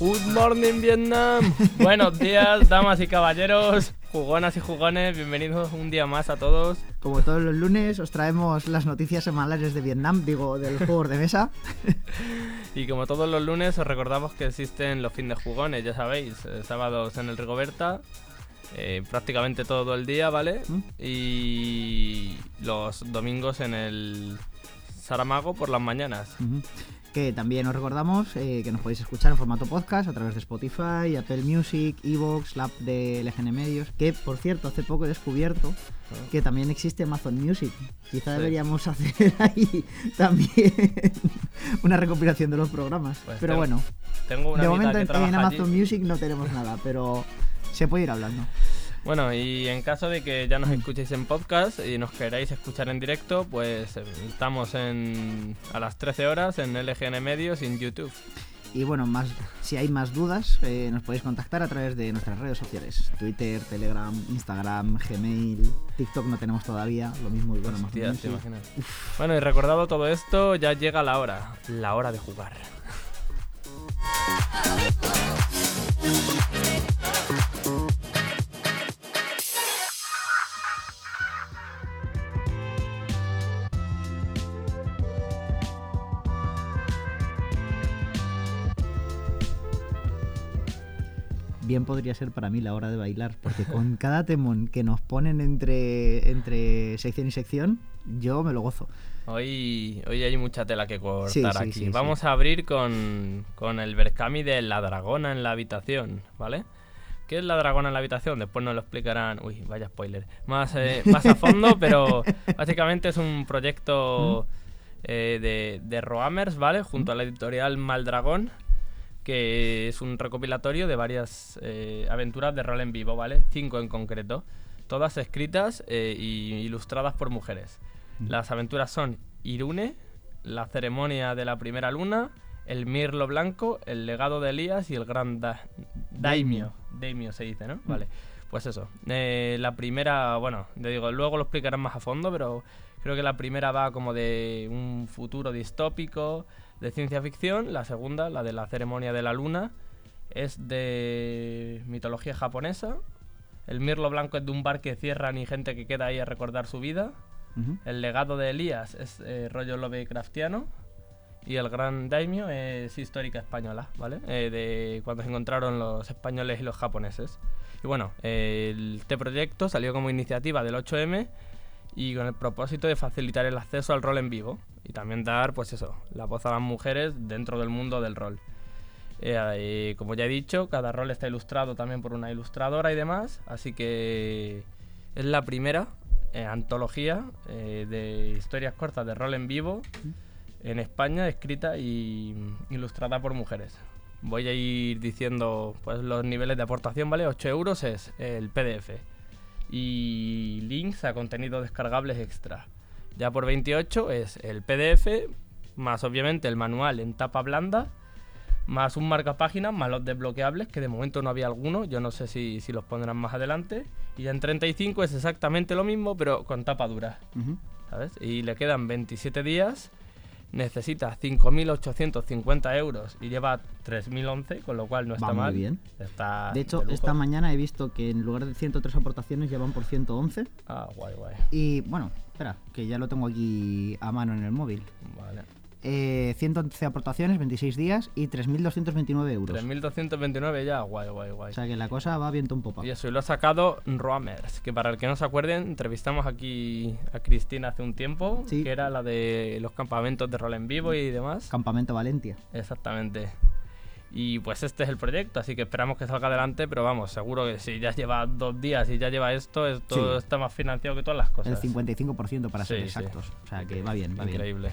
Good morning Vietnam. Buenos días, damas y caballeros, jugonas y jugones. Bienvenidos un día más a todos. Como todos los lunes, os traemos las noticias semanales de Vietnam, digo, del juegos de mesa. Y como todos los lunes, os recordamos que existen los fines de jugones, ya sabéis, eh, sábados en el Rigoberta, eh, prácticamente todo el día, ¿vale? ¿Mm? Y los domingos en el Saramago por las mañanas. Que también os recordamos eh, que nos podéis escuchar en formato podcast a través de Spotify, Apple Music, Evox, la app de LGN Medios. Que, por cierto, hace poco he descubierto que también existe Amazon Music. Quizá Sí. deberíamos hacer ahí también una recopilación de los programas. Pues pero tengo- bueno, Tengo una de momento en, en allí. Amazon Music no tenemos nada, pero se puede ir hablando. Bueno, y en caso de que ya nos escuchéis en podcast y nos queráis escuchar en directo, pues eh, estamos en, a las 13 horas en LGN Medios y en YouTube. Y bueno, más, si hay más dudas, eh, nos podéis contactar a través de nuestras redes sociales: Twitter, Telegram, Instagram, Gmail, TikTok no tenemos todavía, lo mismo y bueno, Amazon Hostia, te imaginas. Bueno, y recordado todo esto, ya llega la hora, la hora de jugar. Bien podría ser para mí la hora de bailar, porque con cada temón que nos ponen entre, entre sección y sección, yo me lo gozo. Hoy, hoy hay mucha tela que cortar Sí, sí, aquí. sí, sí. Vamos a abrir con, con el Berkami de la dragona en la habitación, ¿vale? ¿Qué es la dragona en la habitación? Después nos lo explicarán. Uy, vaya spoiler. Más, eh, más a fondo, pero básicamente es un proyecto eh, de, de Roamers, ¿vale? Junto a la editorial Maldragón, que es un recopilatorio de varias eh, aventuras de rol en vivo, ¿vale? Cinco en concreto. Todas escritas e ilustradas por mujeres. Las aventuras son Irune, la ceremonia de la primera luna, el mirlo blanco, el legado de Elías y el gran da- daimio. Daimio se dice, ¿no? Vale. Pues eso. Eh, la primera, bueno, te digo, luego lo explicarán más a fondo, pero creo que la primera va como de un futuro distópico, de ciencia ficción. La segunda, la de la ceremonia de la luna, es de mitología japonesa. El mirlo blanco es de un bar que cierran y gente que queda ahí a recordar su vida. El legado de Elías es eh, rollo Lovecraftiano. Y el gran daimio es histórica española, ¿vale? Eh, de cuando se encontraron los españoles y los japoneses. Y bueno, eh, este proyecto salió como iniciativa del 8M y con el propósito de facilitar el acceso al rol en vivo y también dar, pues eso, la voz a las mujeres dentro del mundo del rol. Eh, eh, como ya he dicho, cada rol está ilustrado también por una ilustradora y demás, así que es la primera eh, antología eh, de historias cortas de rol en vivo en España, escrita y ilustrada por mujeres. Voy a ir diciendo pues los niveles de aportación, ¿vale? 8 euros es el PDF y links a contenidos descargables extra. Ya por 28 es el PDF, más obviamente el manual en tapa blanda, más un marcapáginas, más los desbloqueables, que de momento no había alguno, yo no sé si, si los pondrán más adelante. Y ya en 35 es exactamente lo mismo, pero con tapa dura. ¿sabes? Y le quedan 27 días, necesita 5.850 euros y lleva 3.011, con lo cual no está Va muy mal. bien. Está De hecho, esta mañana he visto que en lugar de 103 aportaciones ya van por 111. Ah, guay, guay. Y bueno, espera, que ya lo tengo aquí a mano en el móvil. Vale. Eh, 111 aportaciones, 26 días y 3.229 euros. 3.229 ya, guay, guay, guay. O sea que la cosa va viento en popa. Y eso, y lo ha sacado Roamers, que para el que no se acuerden, entrevistamos aquí a Cristina hace un tiempo, Sí. que era la de los campamentos de rol en vivo y demás. Campamento Valentia. Exactamente. Y pues este es el proyecto, así que esperamos que salga adelante, pero vamos, seguro que si ya lleva dos días y ya lleva esto, esto Sí. está más financiado que todas las El cosas. 55% para ser Sí, exactos. O sea que va bien, va bien. Increíble.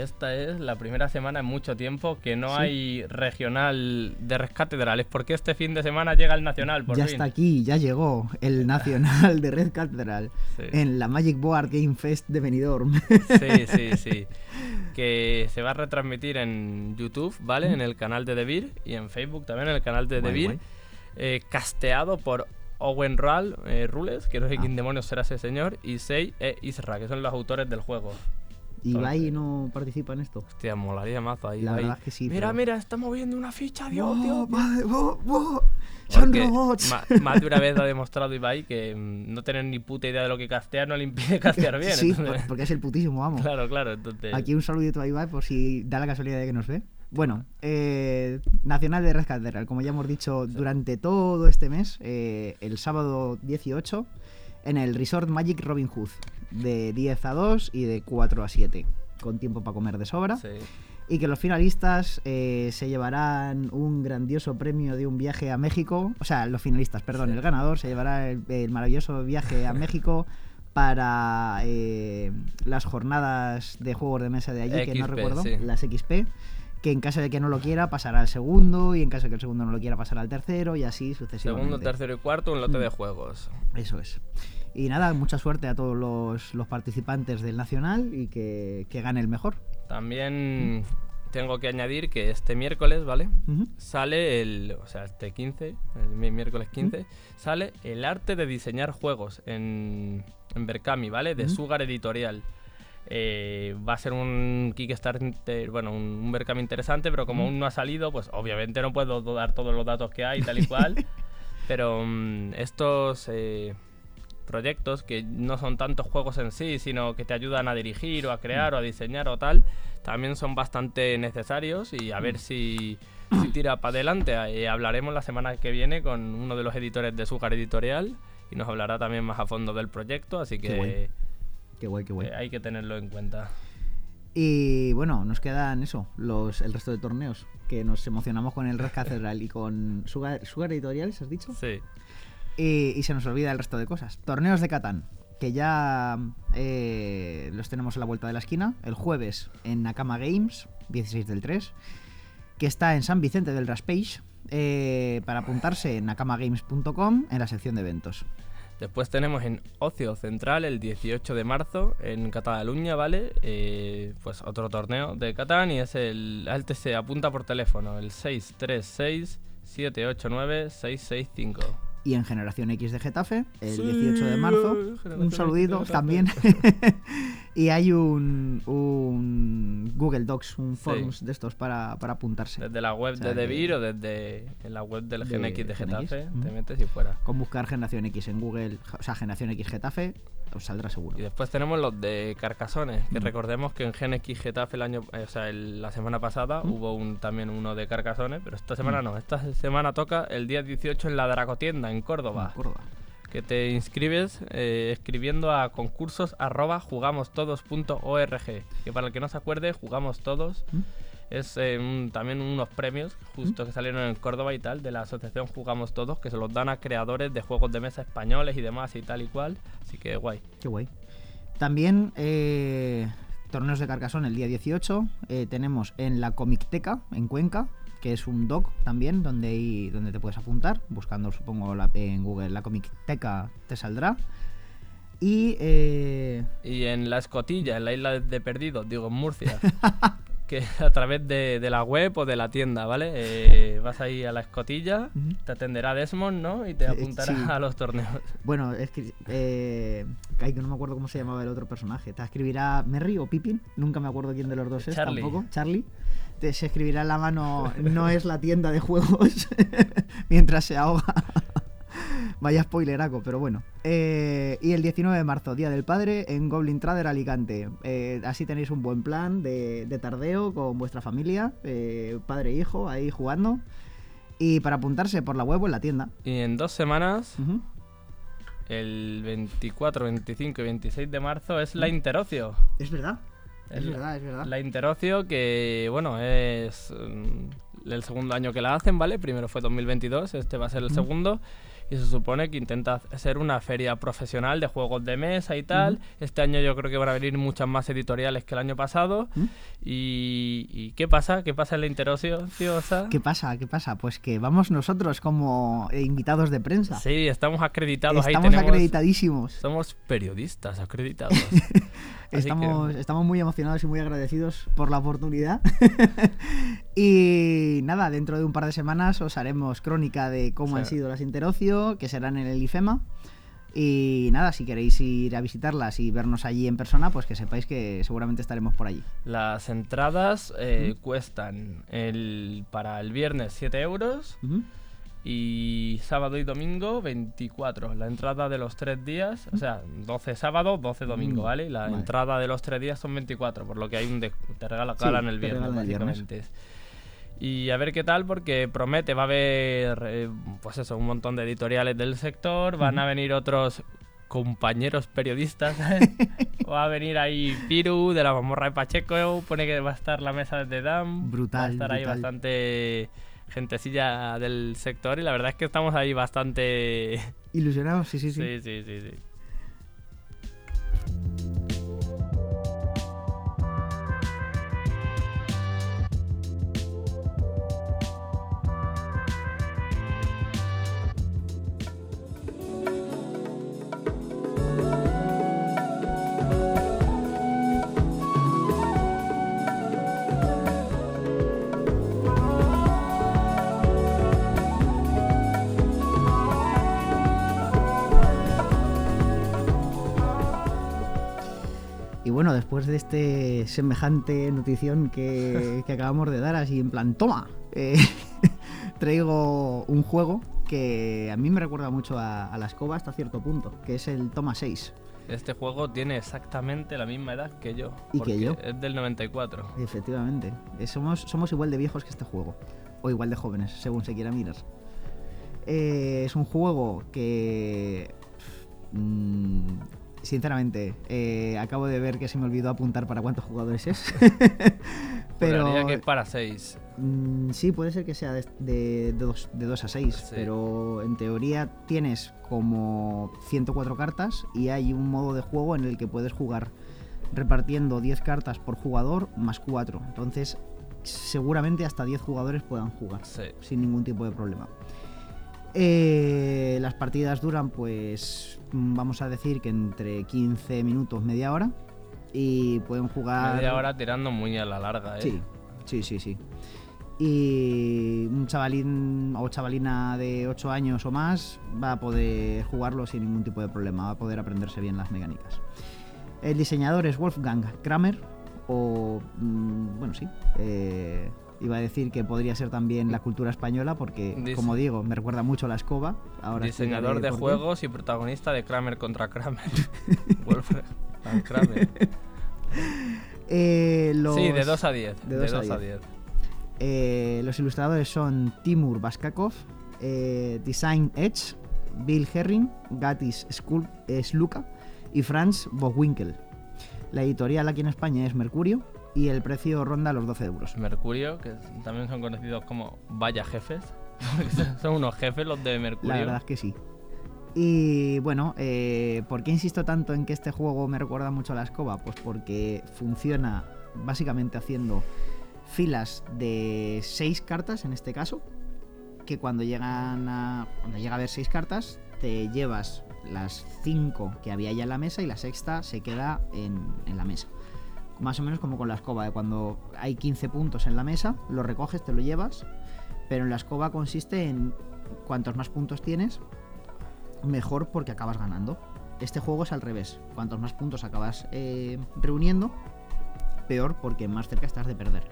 esta es la primera semana en mucho tiempo que no hay regional de Red Cathedral. Es porque este fin de semana llega el nacional, por ya fin. está aquí, ya llegó el nacional de Red Cathedral Sí. en la Magic Board Game Fest de Benidorm. Sí, sí, sí. Que se va a retransmitir en YouTube, ¿vale? En el canal de Devir y en Facebook también, en el canal de guay. eh, casteado por Owen Ral, eh, Rules, que no sé Ah. quién demonios será ese señor, y Sei e Isra, que son los autores del juego. Ibai no participa en esto. Hostia, molaría mazo ahí. La verdad es que sí, Mira, pero- mira, está moviendo una ficha, Dios, ¡Oh, Dios, va- oh, oh! ¡Son robots! Más de una vez ha demostrado Ibai que mm, no tener ni puta idea de lo que castear no le impide castear bien. sí, entonces- porque es el putísimo, vamos. claro, claro. Entonces, Aquí un saludito a Ibai por si da la casualidad de que nos ve. Bueno, eh, Nacional de Red Cathedral, como ya hemos dicho durante todo este mes, eh, el sábado 18, en el Resort Magic Robin Hood, de 10 a 2 y de 4 a 7, con tiempo para comer de sobra. sí. Y que los finalistas eh, se llevarán un grandioso premio de un viaje a México. O sea, los finalistas, perdón, Sí. el ganador se llevará el, el maravilloso viaje a México para eh, las jornadas de juegos de mesa de allí, que no recuerdo, sí. las XP. Que en caso de que no lo quiera, pasará al segundo. Y en caso de que el segundo no lo quiera, pasará al tercero. Y así sucesivamente. Segundo, tercero y cuarto, un lote Mm. de juegos. Eso es. Y nada, mucha suerte a todos los, los participantes del Nacional y que, que gane el mejor. También tengo que añadir que este miércoles, ¿vale? Ujú. Sale el, o sea, este 15, el mi- miércoles 15, sale el arte de diseñar juegos en, en Berkami, ¿vale? De Ujú. Sugar Editorial. Eh, va a ser un Kickstarter, bueno, un, Berkami interesante, pero como Ujú. aún no ha salido, pues obviamente no puedo dar todos los datos que hay, tal y cual. pero mm, estos eh, proyectos, que no son tantos juegos en sí, sino que te ayudan a dirigir o a crear o a diseñar o tal, también son bastante necesarios y a ver si, si tira para adelante. Eh, hablaremos la semana que viene con uno de los editores de Sugar Editorial y nos hablará también más a fondo del proyecto, así que. Qué guay, qué guay. eh, hay que tenerlo en cuenta. Y bueno, nos quedan eso, los, el resto de torneos. Que nos emocionamos con el Red Cathedral y con Sugar, Sugar Editoriales, ¿has dicho? Sí, Y, y se nos olvida el resto de cosas. Torneos de Catán, que ya eh, los tenemos a la vuelta de la esquina. El jueves en Nakama Games, 16 del 3, que está en San Vicente del Raspage. eh, para apuntarse en nakamagames.com en la sección de eventos. Después tenemos en Ocio Central el 18 de marzo en Cataluña, ¿vale? Eh, pues otro torneo de Catán y es el... Al que se apunta por teléfono, el 636-789-665. Y en Generación X de Getafe, el Sí, 18 de marzo. Un saludito también. y hay un, un Google Docs, un Sí. forums de estos para, para apuntarse. Desde la web O sea de Devir o desde en la web del De GNX de Getafe, ujú. te metes y fuera. Con buscar Generación X en Google, o sea, Generación X Getafe, os saldrá seguro. Y después tenemos los de Carcasones, que Mm. recordemos que en GNX Getafe el año, eh, o sea, el- la semana pasada Mm. hubo un, también uno de Carcasones, pero esta semana Mm. no. Esta semana toca el día 18 en la Dracotienda, en Córdoba. En Córdoba. Que te inscribes eh, escribiendo a concursos arroba jugamostodos.org. Que para el que no se acuerde, Jugamos Todos ¿Mm? es eh, un- también unos premios justo que salieron en Córdoba y tal de la asociación Jugamos Todos que se los dan a creadores de juegos de mesa españoles y demás y tal y cual. Así que guay. Qué guay. También eh, torneos de Carcasón el día 18. eh, tenemos en la Comicteca, en Cuenca, que es un doc también donde, hay- donde te puedes apuntar. Buscando, supongo, la- en Google la Comicteca te saldrá. Y eh, Y en la escotilla, en la isla de Perdidos, digo en Murcia. que a través de, de la web o de la tienda, ¿vale? Eh, vas ahí a la escotilla, te atenderá Desmond, ¿no? Y te Eh, apuntará sí. a los torneos. bueno, es que. Eh, ay, que no me acuerdo cómo se llamaba el otro personaje. ¿Te escribirá Merry o Pippin? Nunca me acuerdo quién de los dos es Charlie. tampoco. Charlie. Te, se escribirá en la mano, no es la tienda de juegos, mientras se ahoga. Vaya spoileraco, pero bueno. Eh, y el 19 de marzo, Día del Padre, en Goblin Trader Alicante. Eh, así tenéis un buen plan de, de tardeo con vuestra familia, eh, padre e hijo, ahí jugando. Y para apuntarse por la web o en la tienda. Y en dos semanas, el 24, 25 y 26 de marzo, es la Interocio. Es verdad. Es El- verdad, es verdad. La Interocio que, bueno, es mm, el segundo año que la hacen, ¿vale? Primero fue 2022, este va a ser el segundo y se supone que intenta ser una feria profesional de juegos de mesa y tal. Este año yo creo que van a venir muchas más editoriales que el año pasado. y, qué pasa? ¿Qué pasa en la interociosa? ¿Qué pasa? ¿Qué pasa? Pues que vamos nosotros como eh, invitados de prensa. Sí, estamos acreditados. Estamos acreditadísimos. Somos periodistas acreditados. estamos, estamos muy emocionados y muy agradecidos por la oportunidad. y nada, dentro de un par de semanas os haremos crónica de cómo han sido las interocios, que serán en el IFEMA. Y nada, si queréis ir a visitarlas y vernos allí en persona, pues que sepáis que seguramente estaremos por allí. Las entradas eh, cuestan el, para el viernes 7 euros y sábado y domingo 24. La entrada de los tres días, o sea, 12 sábado, 12 domingo, mm, ¿vale? La entrada de los tres días son 24, por lo que hay un te regala en el viernes, básicamente. Y a ver qué tal, porque promete, va a haber, eh, pues eso, un montón de editoriales del sector, van a venir otros compañeros periodistas. va a venir ahí Piru de la mamorra de Pacheco, pone que va a estar la mesa de Dam. Brutal. Va a estar ahí bastante gentecilla del sector y la verdad es que estamos ahí bastante... Ilusionados, sí, sí, sí. Sí, sí, sí, sí. Bueno, después de este semejante notición que, acabamos de dar, así en plan, toma, eh, traigo un juego que a mí me recuerda mucho a, la escoba hasta cierto punto, que es el Toma 6. Este juego tiene exactamente la misma edad que yo. Y que yo. Es del 94. Efectivamente. Eh, somos, somos igual de viejos que este juego. O igual de jóvenes, según se quiera mirar. Eh, es un juego que... Mm, sinceramente, eh, acabo de ver que se me olvidó apuntar para cuántos jugadores es. pero que es para 6. Mm, sí, puede ser que sea de 2 a 6, pero en teoría tienes como 104 cartas y hay un modo de juego en el que puedes jugar repartiendo 10 cartas por jugador más 4. Entonces, seguramente hasta 10 jugadores puedan jugar sin ningún tipo de problema. Eh, las partidas duran, pues, vamos a decir que entre 15 minutos, media hora. Y pueden jugar. Media hora tirando muy a la larga, ¿eh? Sí, sí, sí, sí. Y un chavalín o chavalina de 8 años o más va a poder jugarlo sin ningún tipo de problema, va a poder aprenderse bien las mecánicas. El diseñador es Wolfgang Kramer, o. Mm, bueno, sí. Eh, Iba a decir que podría ser también la cultura española porque, como digo, me recuerda mucho a la escoba. Ahora Diseñador de juegos y protagonista de Kramer contra Kramer. Wolfgang Kramer. Eh, sí, de 2 a 10. De 2 a 10. Eh, los ilustradores son Timur Baskakov, eh, Design Edge, Bill Herring, Gatis Sluka y Franz Bogwinkel. La editorial aquí en España es Mercurio y el precio ronda los 12 euros. Mercurio, que también son conocidos como vaya jefes. son unos jefes los de Mercurio. La verdad es que sí. Y bueno, eh, ¿por qué insisto tanto en que este juego me recuerda mucho a la escoba? Pues porque funciona básicamente haciendo filas de 6 cartas en este caso, que cuando llegan a cuando llega a haber 6 cartas te llevas las 5 que había ya en la mesa y la sexta se queda en, en la mesa más o menos como con la escoba, de cuando hay 15 puntos en la mesa, lo recoges, te lo llevas, pero en la escoba consiste en cuantos más puntos tienes, mejor porque acabas ganando. Este juego es al revés, cuantos más puntos acabas eh, reuniendo, peor porque más cerca estás de perder.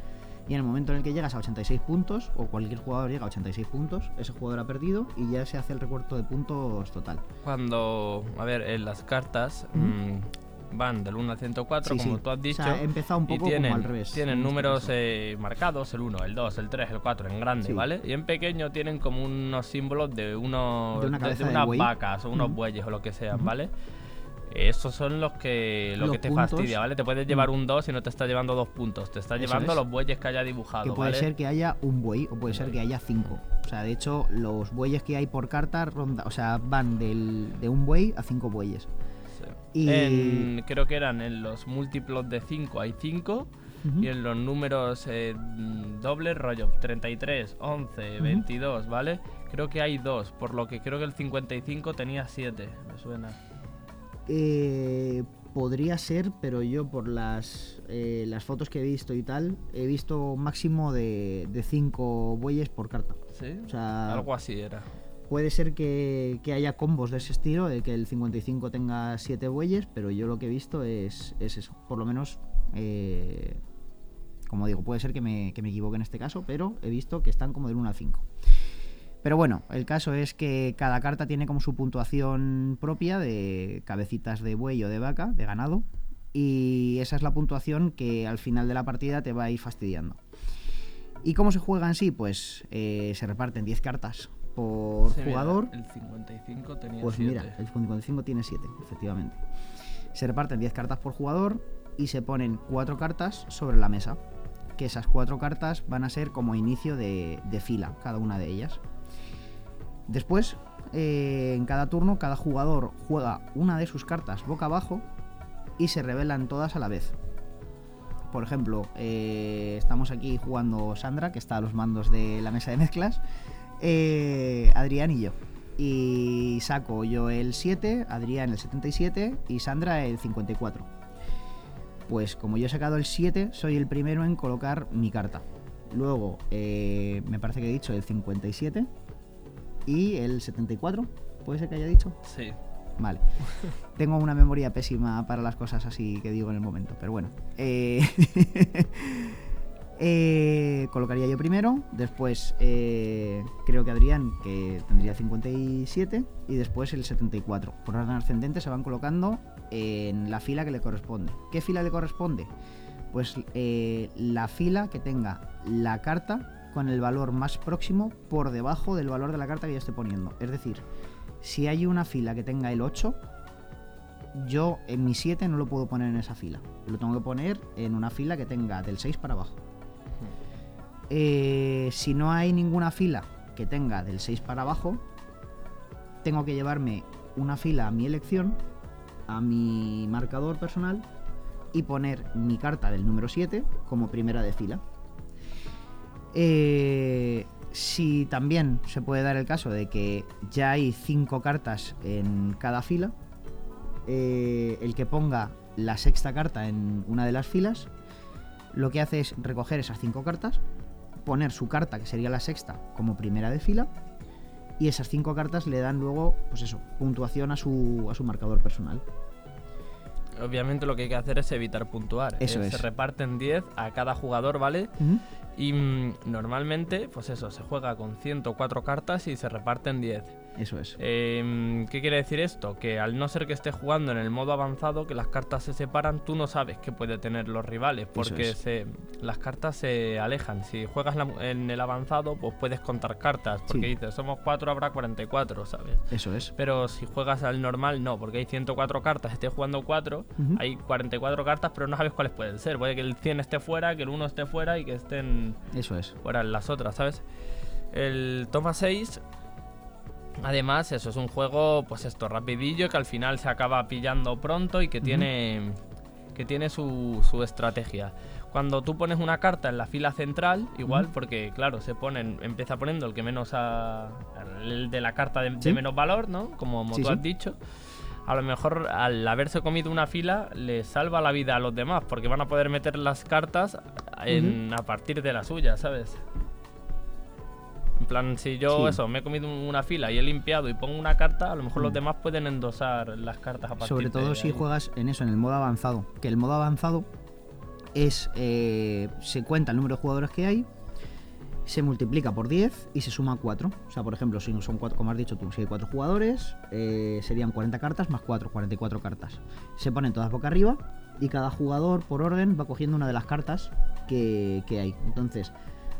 Y en el momento en el que llegas a 86 puntos, o cualquier jugador llega a 86 puntos, ese jugador ha perdido y ya se hace el recuerto de puntos total. Cuando, a ver, en las cartas, van del 1 al 104, como tú has dicho. O un poco tienen, al revés. Tienen números eh, marcados, el 1, el 2, el 3, el 4, en grande, ¿vale? Y en pequeño tienen como unos símbolos de, unos, de, unas vacas o unos bueyes o lo que sean, ¿vale? Esos son los que lo Los que te puntos. fastidia, ¿vale? Te puedes llevar un 2 y no te está llevando dos puntos. Te está Eso llevando es. los bueyes que haya dibujado, Que puede ¿vale? ser que haya un buey o puede ser que haya cinco. O sea, de hecho, los bueyes que hay por carta ronda, o sea, van del, de un buey a cinco bueyes. Y- En- creo que eran en los múltiplos de 5 hay 5 Ujú. y en los números eh, dobles, rollo 33, 11, Ujú. 22, ¿vale? Creo que hay dos, por lo que creo que el 55 tenía 7, me suena. Eh, podría ser, pero yo por las, eh, las fotos que he visto y tal, he visto máximo de, de cinco bueyes por carta. ¿Sí? O sea, Algo así era. Puede ser que, haya combos de ese estilo, de que el 55 tenga 7 bueyes, pero yo lo que he visto es, es eso. Por lo menos, eh, como digo, puede ser que me, que me equivoque en este caso, pero he visto que están como del 1 al 5. Pero bueno, el caso es que cada carta tiene como su puntuación propia de cabecitas de buey o de vaca, de ganado, y esa es la puntuación que al final de la partida te va a ir fastidiando. ¿Y cómo se juega en sí? Pues eh, se reparten 10 cartas por Sí, mira, jugador. el 55 tenía Pues 7. mira, el 55 tiene 7, efectivamente. Se reparten 10 cartas por jugador y se ponen 4 cartas sobre la mesa. Que esas 4 cartas van a ser como inicio de, de fila, cada una de ellas. Después, eh, en cada turno, cada jugador juega una de sus cartas boca abajo y se revelan todas a la vez. Por ejemplo, eh, estamos aquí jugando Sandra, que está a los mandos de la mesa de mezclas, eh, Adrián y yo. Y saco yo el 7, Adrián el 77 y Sandra el 54. Pues como yo he sacado el 7, soy el primero en colocar mi carta. Luego, eh, me parece que he dicho el 57 y el 74. ¿Puede ser que haya dicho? Sí. Vale. Tengo una memoria pésima para las cosas así que digo en el momento, pero bueno. Eh, eh, colocaría yo primero, después eh, creo que Adrián, que tendría el 57, y después el 74. Por orden ascendente se van colocando en la fila que le corresponde. ¿Qué fila le corresponde? Pues eh, la fila que tenga la carta con el valor más próximo por debajo del valor de la carta que yo esté poniendo. Es decir, si hay una fila que tenga el 8, yo en mi 7 no lo puedo poner en esa fila. Lo tengo que poner en una fila que tenga del 6 para abajo. Eh, si no hay ninguna fila que tenga del 6 para abajo, tengo que llevarme una fila a mi elección, a mi marcador personal, y poner mi carta del número 7 como primera de fila. Eh, si también se puede dar el caso de que ya hay 5 cartas en cada fila, eh, el que ponga la sexta carta en una de las filas, lo que hace es recoger esas 5 cartas, poner su carta, que sería la sexta, como primera de fila, y esas 5 cartas le dan luego, pues eso, puntuación a su, a su marcador personal. Obviamente lo que hay que hacer es evitar puntuar. Eso Eh, Se es. reparten 10 a cada jugador, ¿vale? Y mm, normalmente, pues eso, se juega con 104 cartas y se reparten 10. Eso es. Eh, ¿Qué quiere decir esto? Que al no ser que estés jugando en el modo avanzado, que las cartas se separan, tú no sabes qué puede tener los rivales, porque es. se, las cartas se alejan. Si juegas la- en el avanzado, pues puedes contar cartas, porque Sí. dices, somos 4, habrá 44, ¿sabes? Eso es. Pero si juegas al normal, no, porque hay 104 cartas, estés jugando 4, Ujú. hay 44 cartas, pero no sabes cuáles pueden ser. Puede que el 100 esté fuera, que el 1 esté fuera y que estén Eso es. fuera las otras, ¿sabes? El Toma 6, además, eso es un juego, pues esto, rapidillo, que al final se acaba pillando pronto y que tiene, que tiene su, su estrategia. Cuando tú pones una carta en la fila central, igual, porque claro, se ponen, empieza poniendo el que menos el de la carta de, menos valor, ¿no? Como, como Sí, tú sí. has dicho. A lo mejor al haberse comido una fila le salva la vida a los demás, porque van a poder meter las cartas en- a partir de la suya, ¿sabes? En plan, si yo Sí. eso, me he comido una fila y he limpiado y pongo una carta, a lo mejor los Mm. demás pueden endosar las cartas a partir Sobre de todo si ahí. juegas en eso, en el modo avanzado. Que el modo avanzado es. eh, se cuenta el número de jugadores que hay, se multiplica por 10 y se suma 4. O sea, por ejemplo, si son 4, como has dicho tú, si hay 4 jugadores, eh, serían 40 cartas más 4, 44 cartas. Se ponen todas boca arriba y cada jugador, por orden, va cogiendo una de las cartas que, que hay. Entonces,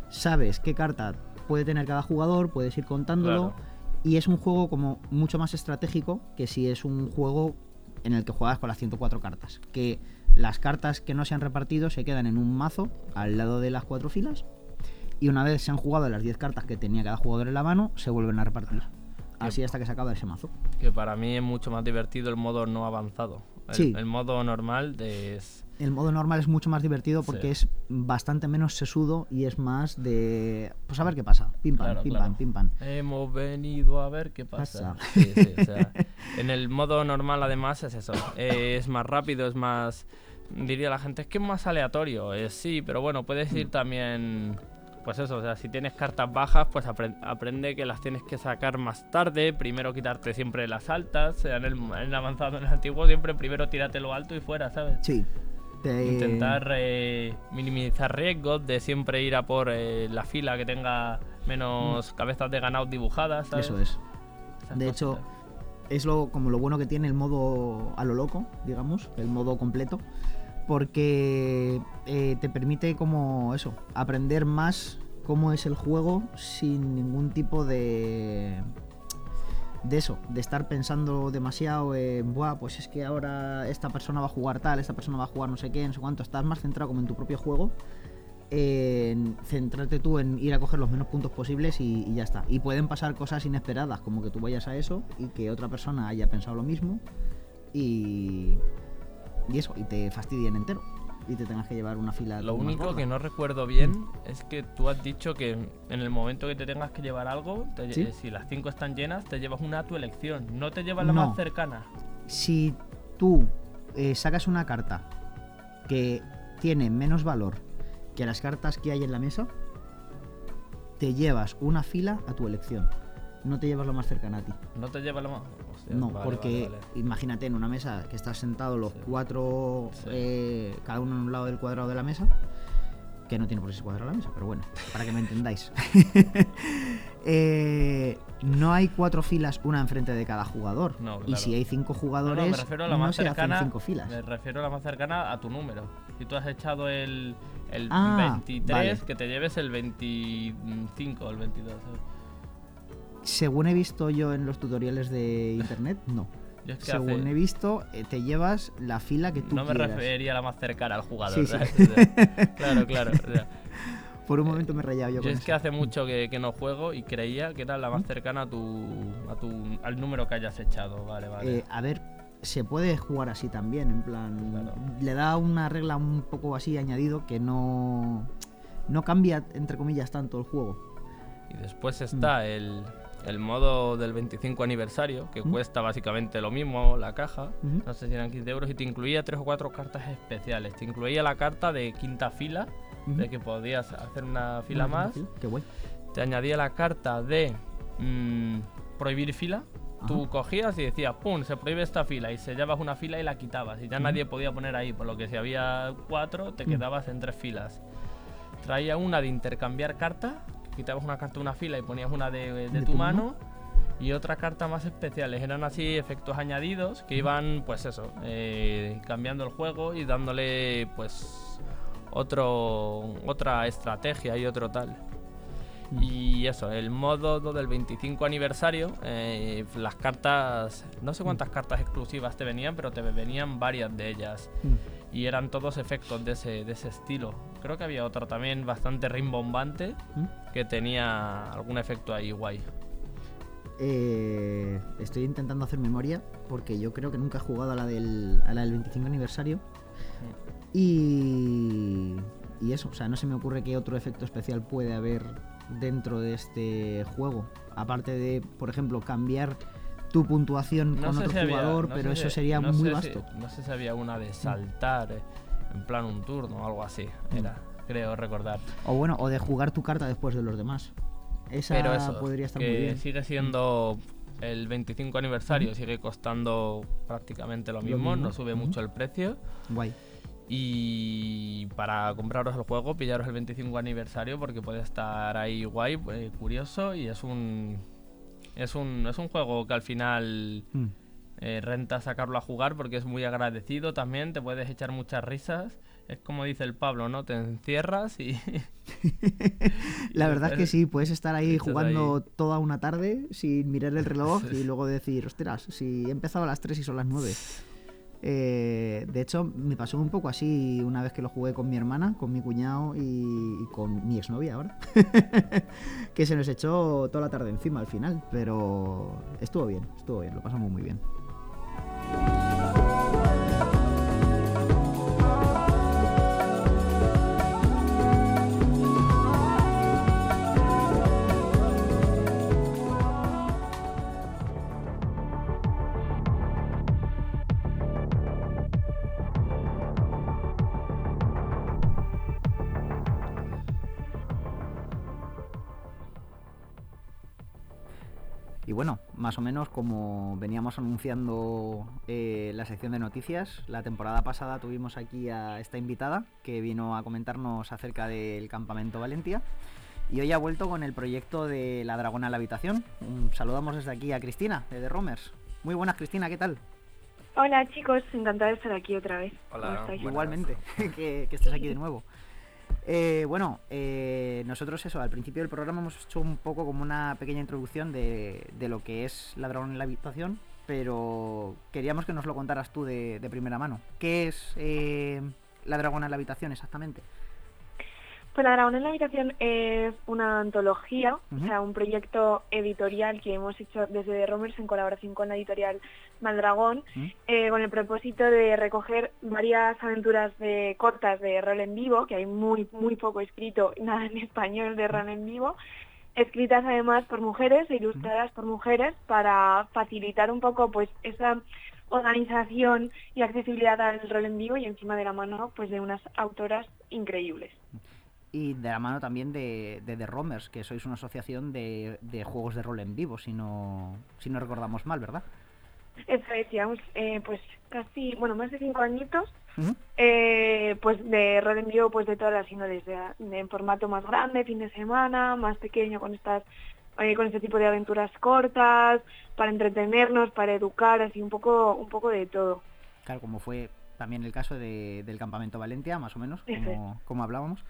sabes qué carta puede tener cada jugador, puedes ir contándolo. Claro. Y es un juego como mucho más estratégico que si es un juego en el que juegas con las 104 cartas. Que las cartas que no se han repartido se quedan en un mazo al lado de las cuatro filas. Y una vez se han jugado las 10 cartas que tenía cada jugador en la mano, se vuelven a repartir. Así hasta que se acaba ese mazo. Que para mí es mucho más divertido el modo no avanzado. El, Sí. el modo normal de es- El modo normal es mucho más divertido porque Sí. es bastante menos sesudo y es más de. Pues a ver qué pasa. Pim pam, Claro, pim claro. pam, pim pam. Hemos venido a ver qué pasa. Pasa. Sí, sí, o sea, en el modo normal además es eso. eh, es más rápido, es más... Diría la gente, es que es más aleatorio. Eh, sí, pero bueno, puedes ir también... Pues eso, o sea, si tienes cartas bajas, pues apren- aprende que las tienes que sacar más tarde. Primero quitarte siempre las altas. En el, en el avanzado, en el antiguo, siempre primero tírate lo alto y fuera, ¿sabes? Sí. Te- Intentar eh, minimizar riesgos de siempre ir a por eh, la fila que tenga menos cabezas de ganado dibujadas, ¿sabes? Mm. Eso es. Esas De hecho, es lo, como lo bueno que tiene el modo a lo loco, digamos, el modo completo, porque eh, te permite como eso, aprender más cómo es el juego sin ningún tipo de de eso, de estar pensando demasiado en, Buah, pues es que ahora esta persona va a jugar tal, esta persona va a jugar no sé qué, no sé cuánto, estás más centrado como en tu propio juego, en centrarte tú en ir a coger los menos puntos posibles y, y ya está. Y pueden pasar cosas inesperadas, como que tú vayas a eso y que otra persona haya pensado lo mismo y, y eso, y te fastidien entero y te tengas que llevar una fila. Lo único que no recuerdo bien es que tú has dicho que en el momento que te tengas que llevar algo, te lle- ¿Sí? eh, si las cinco están llenas, te llevas una a tu elección. No te llevas la No. más cercana. Si tú eh, sacas una carta que tiene menos valor que las cartas que hay en la mesa, te llevas una fila a tu elección. No te llevas lo más cercana a ti. No te llevas la más. No, vale, porque vale, vale. imagínate en una mesa que estás sentado los Sí. cuatro, Sí. eh, cada uno en un lado del cuadrado de la mesa, que no tiene por qué ser cuadrado la mesa, pero bueno, para que me entendáis. Eh, no hay cuatro filas, una enfrente de cada jugador. No, Y si hay cinco No, no, jugadores, me refiero a la no más se hacen cercana. cinco filas. Me refiero a la más cercana a tu número. Si tú has echado el, el Ah, 23, vale. que te lleves el 25 o el 22. ¿sabes? Según he visto yo en los tutoriales de internet, no. Yo es que Según hace- he visto, eh, te llevas la fila que tú no me quieras. refería a la más cercana al jugador. Sí, sí. claro, claro. o sea, Por un momento me he rayado yo, yo con es eso. que hace mucho que, que no juego y creía que era la ¿Mm? más cercana a tu, a tu al número que hayas echado. Vale, vale. Eh, a ver, se puede jugar así también, en plan. Claro. Le da una regla un poco así añadido que no. No cambia, entre comillas, tanto el juego. Y después está el, el modo del 25 aniversario, que cuesta básicamente lo mismo la caja. No sé si eran 15 euros y te incluía tres o cuatro cartas especiales. Te incluía la carta de quinta fila, de que podías hacer una fila Una más. fila. Qué guay. Te añadía la carta de mm, prohibir fila. Tú cogías y decías, ¡pum! Se prohíbe esta fila. Y sellabas una fila y la quitabas. Y ya nadie podía poner ahí. Por lo que si había cuatro, te quedabas en tres filas. Traía una de intercambiar cartas. Quitabas una carta de una fila y ponías una de, de De tu, tu mano. mano. Y otra carta más especiales. Eran así efectos añadidos que iban, pues eso, eh, cambiando el juego y dándole, pues, otro, otra estrategia y otro tal. Y eso, el modo del 25 aniversario, eh, las cartas, no sé cuántas cartas exclusivas te venían, pero te venían varias de ellas. Mm. Y eran todos efectos de ese, de ese estilo. Creo que había otra también bastante rimbombante Mm. que tenía algún efecto ahí guay. Eh, estoy intentando hacer memoria porque yo creo que nunca he jugado a la del, a la del 25 aniversario. Y, y eso, o sea, no se me ocurre qué otro efecto especial puede haber dentro de este juego. Aparte de, por ejemplo, cambiar tu puntuación No con otro si había- jugador, no pero eso si- sería no muy si- vasto. no sé si había una de saltar, eh, en plan un turno o algo así. Era, creo recordar. O bueno, o de jugar tu carta después de los demás. Esa Pero eso, podría estar que muy bien. sigue siendo el 25 aniversario, sigue costando prácticamente lo Lo mismo, no sube mucho el precio. Guay. Y para compraros el juego, pillaros el 25 aniversario porque puede estar ahí guay, eh, curioso y es un, es un es un juego que al final Mm. eh, renta sacarlo a jugar porque es muy agradecido también, te puedes echar muchas risas. Es como dice el Pablo, ¿no? Te encierras y... La verdad es que sí, puedes estar ahí jugando ahí. toda una tarde sin mirar el reloj y luego decir, ostras, si he empezado a las 3 y son las 9. Eh, de hecho, me pasó un poco así una vez que lo jugué con mi hermana, con mi cuñado y, con mi exnovia ahora. que se nos echó toda la tarde encima al final, pero estuvo bien, estuvo bien, lo pasamos muy bien. Más o menos como veníamos anunciando eh, la sección de noticias, la temporada pasada tuvimos aquí a esta invitada que vino a comentarnos acerca del campamento Valentía y hoy ha vuelto con el proyecto de La Dragona a la Habitación. saludamos desde aquí a Cristina, de The Romers. Muy buenas, Cristina, ¿qué tal? Hola chicos, encantada de estar aquí otra vez. Hola, igualmente, que, que estés aquí de nuevo. Eh, bueno, eh, nosotros eso, al principio del programa hemos hecho un poco como una pequeña introducción de, lo que es Ladrón en la habitación, pero queríamos que nos lo contaras tú de, primera mano. ¿Qué es eh, Ladrón en la habitación exactamente? Pues La Dragón en la Habitación es una antología, o sea, un proyecto editorial que hemos hecho desde The Romers en colaboración con la editorial Maldragón, eh, con el propósito de recoger varias aventuras de cortas de rol en vivo, que hay muy, muy poco escrito, nada en español de rol en vivo, escritas además por mujeres e ilustradas por mujeres para facilitar un poco pues esa organización y accesibilidad al rol en vivo y encima de la mano pues de unas autoras increíbles y de la mano también de, de The Romers, que sois una asociación de, de, juegos de rol en vivo, si no, si no recordamos mal, ¿verdad? Eso es, eh, pues casi, bueno, más de cinco añitos, eh, pues de rol en vivo, pues de todas las índoles, de, en formato más grande, fin de semana, más pequeño, con estas eh, con este tipo de aventuras cortas, para entretenernos, para educar, así un poco, un poco de todo. Claro, como fue también el caso de, del campamento Valentia, más o menos, como, como hablábamos.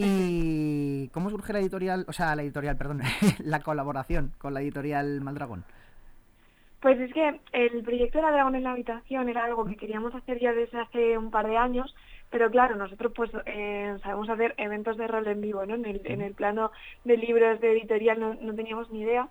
¿Y cómo surge la editorial, o sea, la editorial, perdón, la colaboración con la editorial Maldragón? Pues es que el proyecto de la Dragón en la habitación era algo que queríamos hacer ya desde hace un par de años, pero claro, nosotros pues eh, sabemos hacer eventos de rol en vivo, ¿no? En el, en el plano de libros de editorial no, no teníamos ni idea.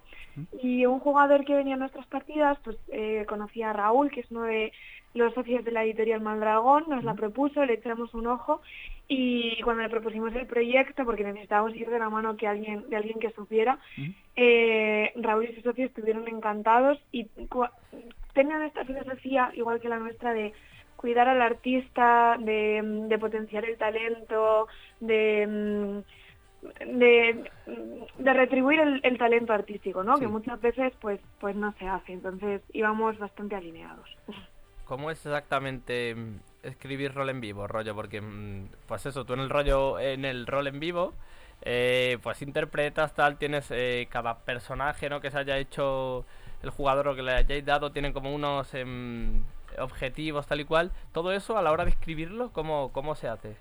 Y un jugador que venía a nuestras partidas, pues eh, conocía a Raúl, que es uno de los socios de la editorial Maldragón, nos la propuso, le echamos un ojo y cuando le propusimos el proyecto, porque necesitábamos ir de la mano que alguien, de alguien que supiera, eh, Raúl y sus socios estuvieron encantados y tenían esta filosofía, igual que la nuestra, de cuidar al artista, de, potenciar el talento, de, de, retribuir el, talento artístico, ¿no? Que muchas veces pues, pues no se hace, entonces íbamos bastante alineados. ¿Cómo es exactamente mm, escribir rol en vivo, rollo? Porque, mm, pues eso, tú en el rollo, en el rol en vivo, eh, pues interpretas tal, tienes eh, cada personaje, ¿no? Que se haya hecho el jugador o que le hayáis dado, tienen como unos em, objetivos tal y cual. Todo eso a la hora de escribirlo, ¿cómo, cómo se hace?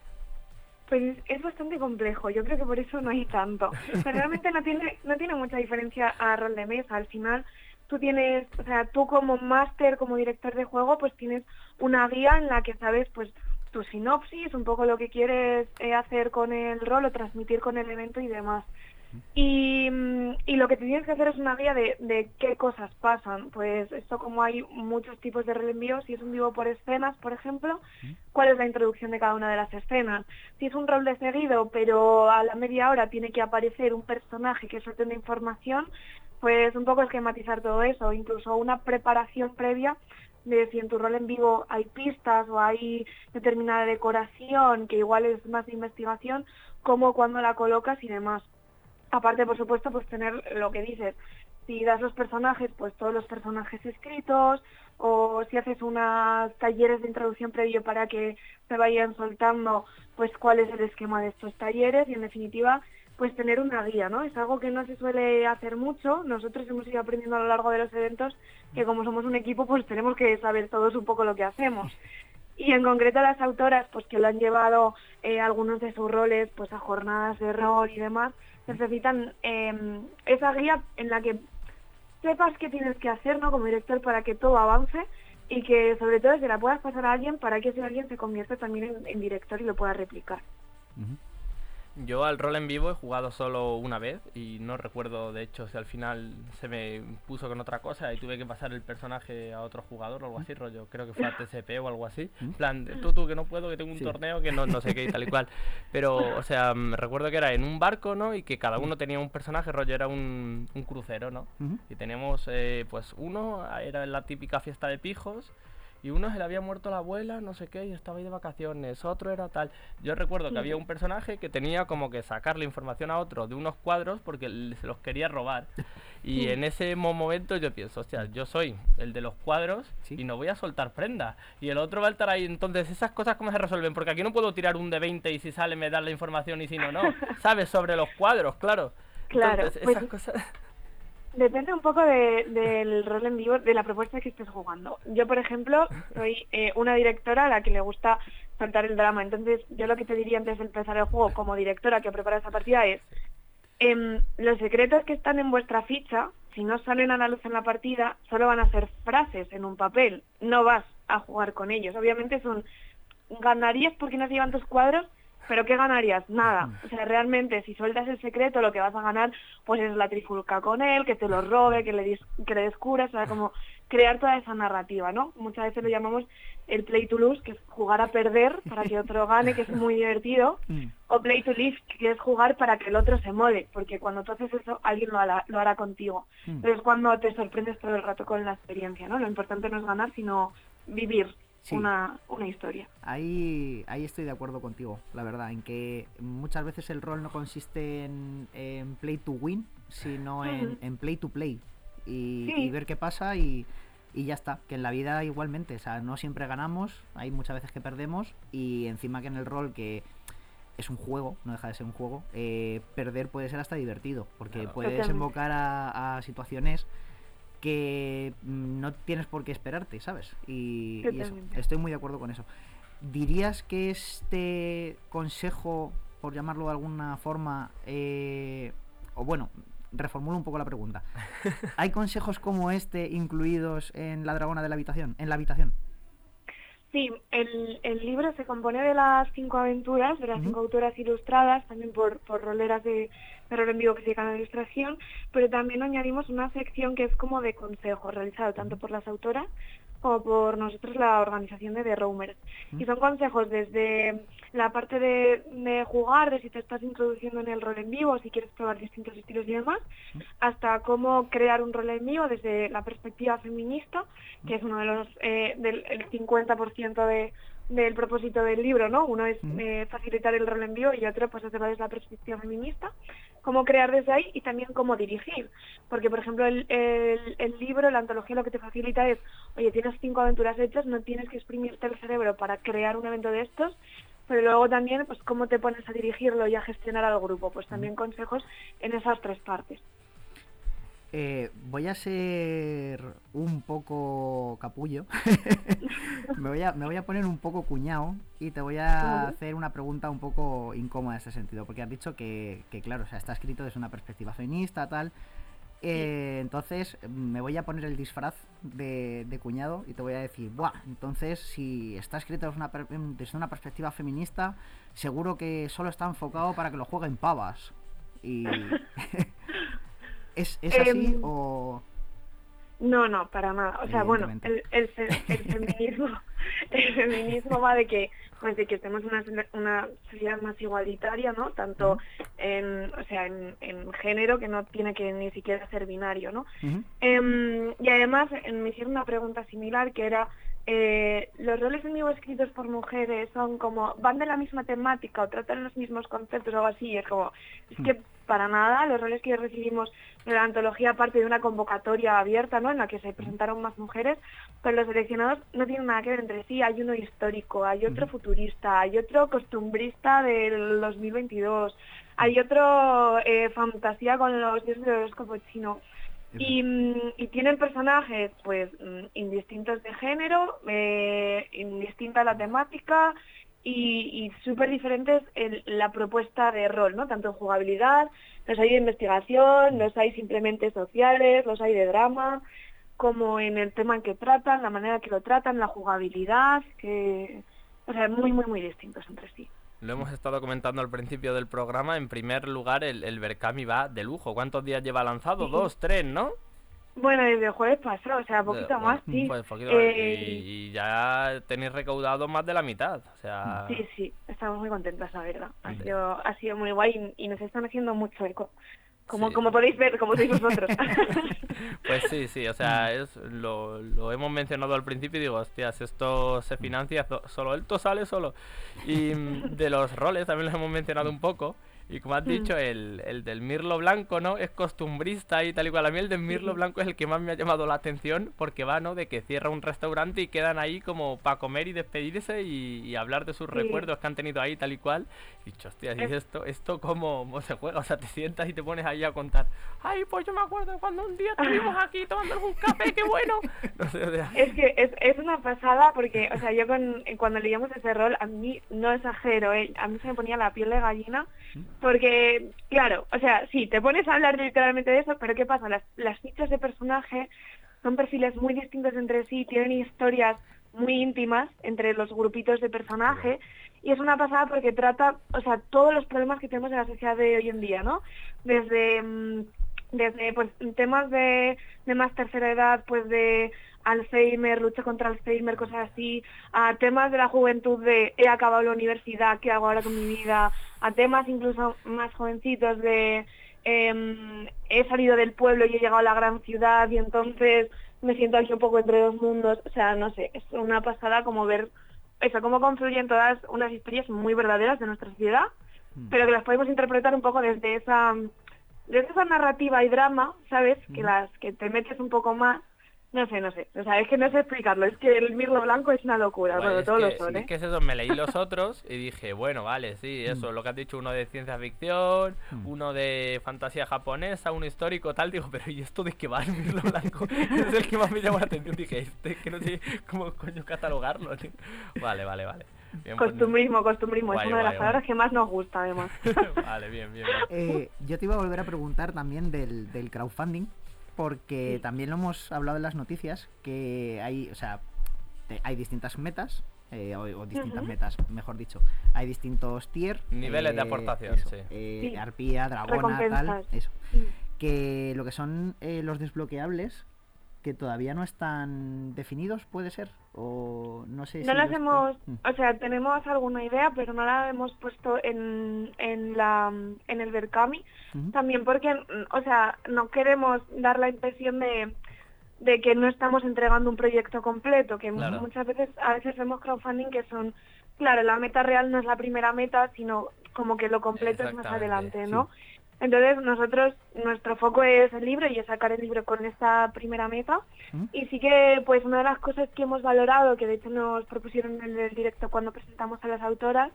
Pues es bastante complejo, yo creo que por eso no hay tanto. Pero realmente no tiene, no tiene mucha diferencia a rol de mesa. Al final tú tienes, o sea, tú como máster, como director de juego, pues tienes una guía en la que sabes, pues, tu sinopsis, un poco lo que quieres eh, hacer con el rol o transmitir con el evento y demás. Y, y, lo que tienes que hacer es una guía de, de, qué cosas pasan. Pues esto como hay muchos tipos de reenvíos, si es un vivo por escenas, por ejemplo, cuál es la introducción de cada una de las escenas. Si es un rol de seguido, pero a la media hora tiene que aparecer un personaje que suelte una información, pues un poco esquematizar todo eso, incluso una preparación previa de si en tu rol en vivo hay pistas o hay determinada decoración que igual es más de investigación, cómo, cuándo la colocas y demás. Aparte, por supuesto, pues tener lo que dices, si das los personajes, pues todos los personajes escritos, o si haces unas talleres de introducción previo para que se vayan soltando, pues cuál es el esquema de estos talleres. Y en definitiva pues tener una guía, ¿no? Es algo que no se suele hacer mucho. Nosotros hemos ido aprendiendo a lo largo de los eventos que como somos un equipo, pues tenemos que saber todos un poco lo que hacemos. Y en concreto las autoras, pues que lo han llevado eh, algunos de sus roles, pues a jornadas de rol y demás, necesitan em, esa guía en la que sepas qué tienes que hacer, ¿no? Como director para que todo avance y que sobre todo se la puedas pasar a alguien para que ese alguien se convierta también en, director y lo pueda replicar. Yo al rol en vivo he jugado solo una vez y no recuerdo de hecho si al final se me puso con otra cosa y tuve que pasar el personaje a otro jugador o algo así, rollo, creo que fue a TCP o algo así. En plan, tú, tú, que no puedo, que tengo un torneo, que no, no sé qué y tal y cual. Pero, o sea, me recuerdo que era en un barco, ¿no? Y que cada uno tenía un personaje, rollo, era un, un crucero, ¿no? Y teníamos, eh, pues uno era la típica fiesta de pijos y uno se le había muerto la abuela, no sé qué, y estaba ahí de vacaciones, otro era tal. Yo recuerdo que había un personaje que tenía como que sacarle información a otro de unos cuadros porque se los quería robar. Y en ese momento yo pienso, hostia, yo soy el de los cuadros y no voy a soltar prenda. Y el otro va a estar ahí. Entonces, esas cosas, ¿cómo se resuelven? Porque aquí no puedo tirar un de 20 y si sale me dan la información y si no, no. ¿Sabes? Sobre los cuadros, claro. Claro. Entonces, pues esas cosas... Depende un poco del rol en vivo, de la propuesta que estés jugando. Yo, por ejemplo, soy eh, una directora a la que le gusta saltar el drama. Entonces, yo lo que te diría antes de empezar el juego como directora que prepara esa partida es, em, los secretos que están en vuestra ficha, si no salen a la luz en la partida, solo van a ser frases en un papel. No vas a jugar con ellos. Obviamente son, ganarías porque no se llevan tus cuadros, pero ¿qué ganarías? Nada. O sea, realmente, si sueltas el secreto, lo que vas a ganar, pues es la trifulca con él, que te lo robe, que le, que le descubras, o sea, como crear toda esa narrativa, ¿no? Muchas veces lo llamamos el play to lose, que es jugar a perder para que otro gane, que es muy divertido, mm. o play to live, que es jugar para que el otro se mole, porque cuando tú haces eso, alguien lo hará, lo hará contigo. Mm. Pero es cuando te sorprendes todo el rato con la experiencia, ¿no? Lo importante no es ganar, sino vivir una, una, historia. Ahí, ahí estoy de acuerdo contigo, la verdad, en que muchas veces el rol no consiste en, play to win, sino en, play to play. Y, ver qué pasa y, y, ya está. Que en la vida igualmente, o sea, no siempre ganamos, hay muchas veces que perdemos y encima que en el rol que es un juego, no deja de ser un juego, eh, perder puede ser hasta divertido, porque puede desembocar a, a situaciones que no tienes por qué esperarte, ¿sabes? Y, estoy muy de acuerdo con eso. ¿Dirías que este consejo, por llamarlo de alguna forma, eh, o bueno, reformulo un poco la pregunta. ¿Hay consejos como este incluidos en la dragona de la habitación? En la habitación. Sí, el, el libro se compone de las cinco aventuras, de las cinco autoras ilustradas, también por, por roleras de, de rol en vivo que se dedican a la ilustración, pero también añadimos una sección que es como de consejo, realizado tanto por las autoras como por nosotros la organización de The Roamers. Y son consejos desde la parte de, de, jugar, de si te estás introduciendo en el rol en vivo, si quieres probar distintos estilos y demás, hasta cómo crear un rol en vivo desde la perspectiva feminista, que es uno de los, eh, del el 50% de, del propósito del libro, ¿no? Uno es eh, facilitar el rol en vivo y otro pues hacerlo desde la perspectiva feminista cómo crear desde ahí y también cómo dirigir. Porque, por ejemplo, el, libro, la antología, lo que te facilita es, oye, tienes cinco aventuras hechas, no tienes que exprimirte el cerebro para crear un evento de estos, pero luego también, pues, cómo te pones a dirigirlo y a gestionar al grupo. Pues también consejos en esas tres partes. Eh, voy a ser un poco capullo. me, voy a, me voy a poner un poco cuñado y te voy a hacer una pregunta un poco incómoda en ese sentido. Porque has dicho que, claro, o sea, está escrito desde una perspectiva feminista, tal. Eh, entonces me voy a poner el disfraz de, cuñado y te voy a decir, Buah, entonces si está escrito desde una, desde una perspectiva feminista, seguro que solo está enfocado para que lo jueguen pavas. Y ¿Es, es así em, o...? No, no, para nada. O sea, bueno, el, el, feminismo, el feminismo va de que, pues de que tenemos una, una sociedad más igualitaria, ¿no? Tanto en, o sea, en, en, género que no tiene que ni siquiera ser binario, ¿no? Em, y además me hicieron una pregunta similar que era eh, los roles en vivo escritos por mujeres son como, van de la misma temática o tratan los mismos conceptos o algo así, es como, es que para nada, los roles que recibimos de la antología parte de una convocatoria abierta, ¿no? En la que se presentaron más mujeres, pero los seleccionados no tienen nada que ver entre sí, hay uno histórico, hay otro futurista, hay otro costumbrista del 2022, hay otro eh, fantasía con los dioses de horóscopo chino. Y, mm, y, tienen personajes pues mm, indistintos de género, eh, indistinta la temática y, y súper diferentes en la propuesta de rol, ¿no? Tanto en jugabilidad, los hay de investigación, los hay simplemente sociales, los hay de drama. como en el tema en que tratan, la manera que lo tratan, la jugabilidad, que, o sea, muy, muy, muy distintos entre sí. Lo hemos estado comentando al principio del programa. En primer lugar, el, el Berkami va de lujo. ¿Cuántos días lleva lanzado? Dos, tres, ¿no? Bueno, desde el jueves pasado, o sea, poquito más, sí. pues poquito Eh, y, y ya tenéis recaudado más de la mitad. O sea, Sí, sí, estamos muy contentas, la verdad. Ha Sí. sido, ha sido muy guay y, y nos están haciendo mucho eco. Como, Sí. como podéis ver, como sois vosotros. Pues sí, sí, o sea, es, lo, lo hemos mencionado al principio y digo, hostias, esto se financia so- solo, esto sale solo. Y mm, de los roles también los hemos mencionado un poco. Y como has dicho, el, el del Mirlo Blanco, ¿no? Es costumbrista y tal y cual. A mí el del Mirlo Blanco es el que más me ha llamado la atención porque va, ¿no? De que cierra un restaurante y quedan ahí como para comer y despedirse y, y hablar de sus Sí. recuerdos que han tenido ahí tal y cual. Y dicho, hostia, ¿y Es- esto, esto cómo, se juega? O sea, te sientas y te pones ahí a contar. Ay, pues yo me acuerdo cuando un día estuvimos aquí tomando un café, qué bueno. No sé, o sea, Es que es, es una pasada porque, o sea, yo con, cuando leíamos ese rol, a mí, no exagero, ¿eh? a mí se me ponía la piel de gallina porque, claro, o sea, sí, te pones a hablar literalmente de eso, pero ¿qué pasa? Las, las fichas de personaje son perfiles muy distintos entre sí, tienen historias muy íntimas entre los grupitos de personaje y es una pasada porque trata, o sea, todos los problemas que tenemos en la sociedad de hoy en día, ¿no? Desde... mm, desde pues temas de, de más tercera edad, pues de Alzheimer, lucha contra Alzheimer, cosas así, a temas de la juventud de he acabado la universidad, ¿qué hago ahora con mi vida? A temas incluso más jovencitos de em, he salido del pueblo y he llegado a la gran ciudad y entonces me siento aquí un poco entre dos mundos. O sea, no sé, es una pasada como ver eso, cómo confluyen todas unas historias muy verdaderas de nuestra sociedad, pero que las podemos interpretar un poco desde esa desde esa narrativa y drama, ¿sabes? Que las que te metes un poco más. No sé, no sé. O sea, es que no sé explicarlo. Es que el mirlo blanco es una locura. Guay, bueno, es todos que, lo son, es ¿eh? que es eso, me leí los otros y dije, bueno, vale, sí, eso, lo que has dicho, uno de ciencia ficción, uno de fantasía japonesa, uno histórico, tal, digo, pero ¿y esto de qué va el mirlo blanco? es el que más me llamó la atención, dije, este que no sé cómo coño catalogarlo, tío. Vale, vale, vale. Bien, pues, Costumbrismo, costumbrismo. Guay, es una de las guay, palabras que más nos gusta, además. vale, bien, bien. bien. Eh, yo te iba a volver a preguntar también del, del crowdfunding, porque Sí. también lo hemos hablado en las noticias, que hay, o sea, te- hay distintas metas, eh, o, o distintas metas, mejor dicho. Hay distintos tier. Niveles de eh, aportación, eso, sí. eh, Sí. Arpía, dragona, tal, eso. Que lo que son eh, los desbloqueables, que todavía no están definidos, puede ser, o no sé si No las los- hemos, Mm. o sea, tenemos alguna idea, pero no la hemos puesto en, en la en el Berkami. Ujú. También porque, o sea, no queremos dar la impresión de, de que no estamos entregando un proyecto completo, que Claro. muchas veces, a veces vemos crowdfunding que son, claro, la meta real no es la primera meta, sino como que lo completo es más adelante, ¿no? Entonces nosotros, nuestro foco es el libro y es sacar el libro con esta primera meta. Y sí que, pues, una de las cosas que hemos valorado, que de hecho nos propusieron en el directo cuando presentamos a las autoras,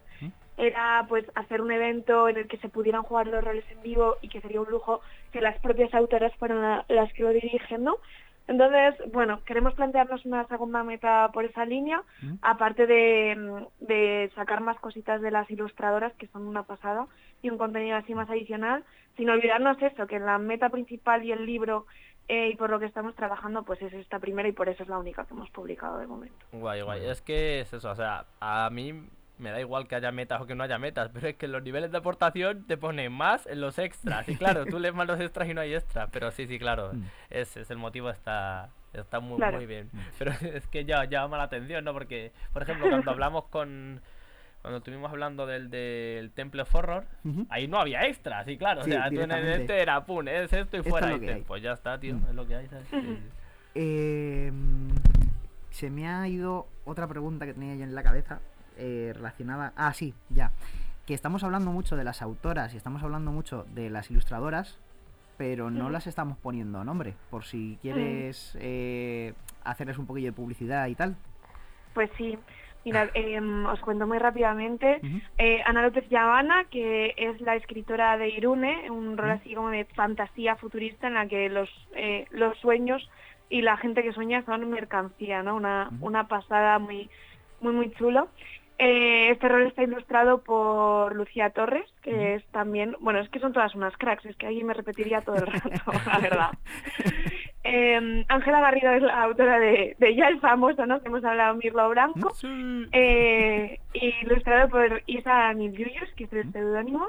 era, pues, hacer un evento en el que se pudieran jugar los roles en vivo y que sería un lujo que las propias autoras fueran la- las que lo dirigen, ¿no? Entonces, bueno, queremos plantearnos una segunda meta por esa línea, aparte de, mm, de sacar más cositas de las ilustradoras, que son una pasada, y un contenido así más adicional, sin olvidarnos eso, que la meta principal y el libro eh, y por lo que estamos trabajando, pues es esta primera y por eso es la única que hemos publicado de momento. Guay, guay. Es que es eso, o sea, a mí me da igual que haya metas o que no haya metas, pero es que en los niveles de aportación te pone más en los extras. Y claro, tú lees más los extras y no hay extras, pero sí, sí, claro, Mm. es, es el motivo está está muy Claro. muy bien. Pero es que ya llama la atención, ¿no? Porque, por ejemplo, cuando hablamos con cuando estuvimos hablando del, del Temple of Horror, ahí no había extras, y claro, Sí, o sea, tú en el este era, pum, es esto y Esto fuera, es lo y pues ya está, tío, Mm. es lo que hay, ¿sabes? Eh, se me ha ido otra pregunta que tenía yo en la cabeza eh, relacionada. Ah, sí, ya. Que estamos hablando mucho de las autoras y estamos hablando mucho de las ilustradoras, pero no las estamos poniendo nombre. Por si quieres eh, hacerles un poquillo de publicidad y tal. Pues sí, mirad, em, os cuento muy rápidamente. Eh, Ana López Yavana, que es la escritora de Irune, un rol así como de fantasía futurista en la que los, eh, los sueños y la gente que sueña son mercancía, ¿no? Una, una pasada muy, muy, muy chulo. Eh, este rol está ilustrado por Lucía Torres, que es también, bueno, es que son todas unas cracks, es que ahí me repetiría todo el rato, la verdad. Eh, Ángela Garrido es la autora de, de ya el famoso, ¿no? Que hemos hablado, Mirlo Blanco. Eh, ilustrado por Isa Nilyuyus, que es el seudónimo.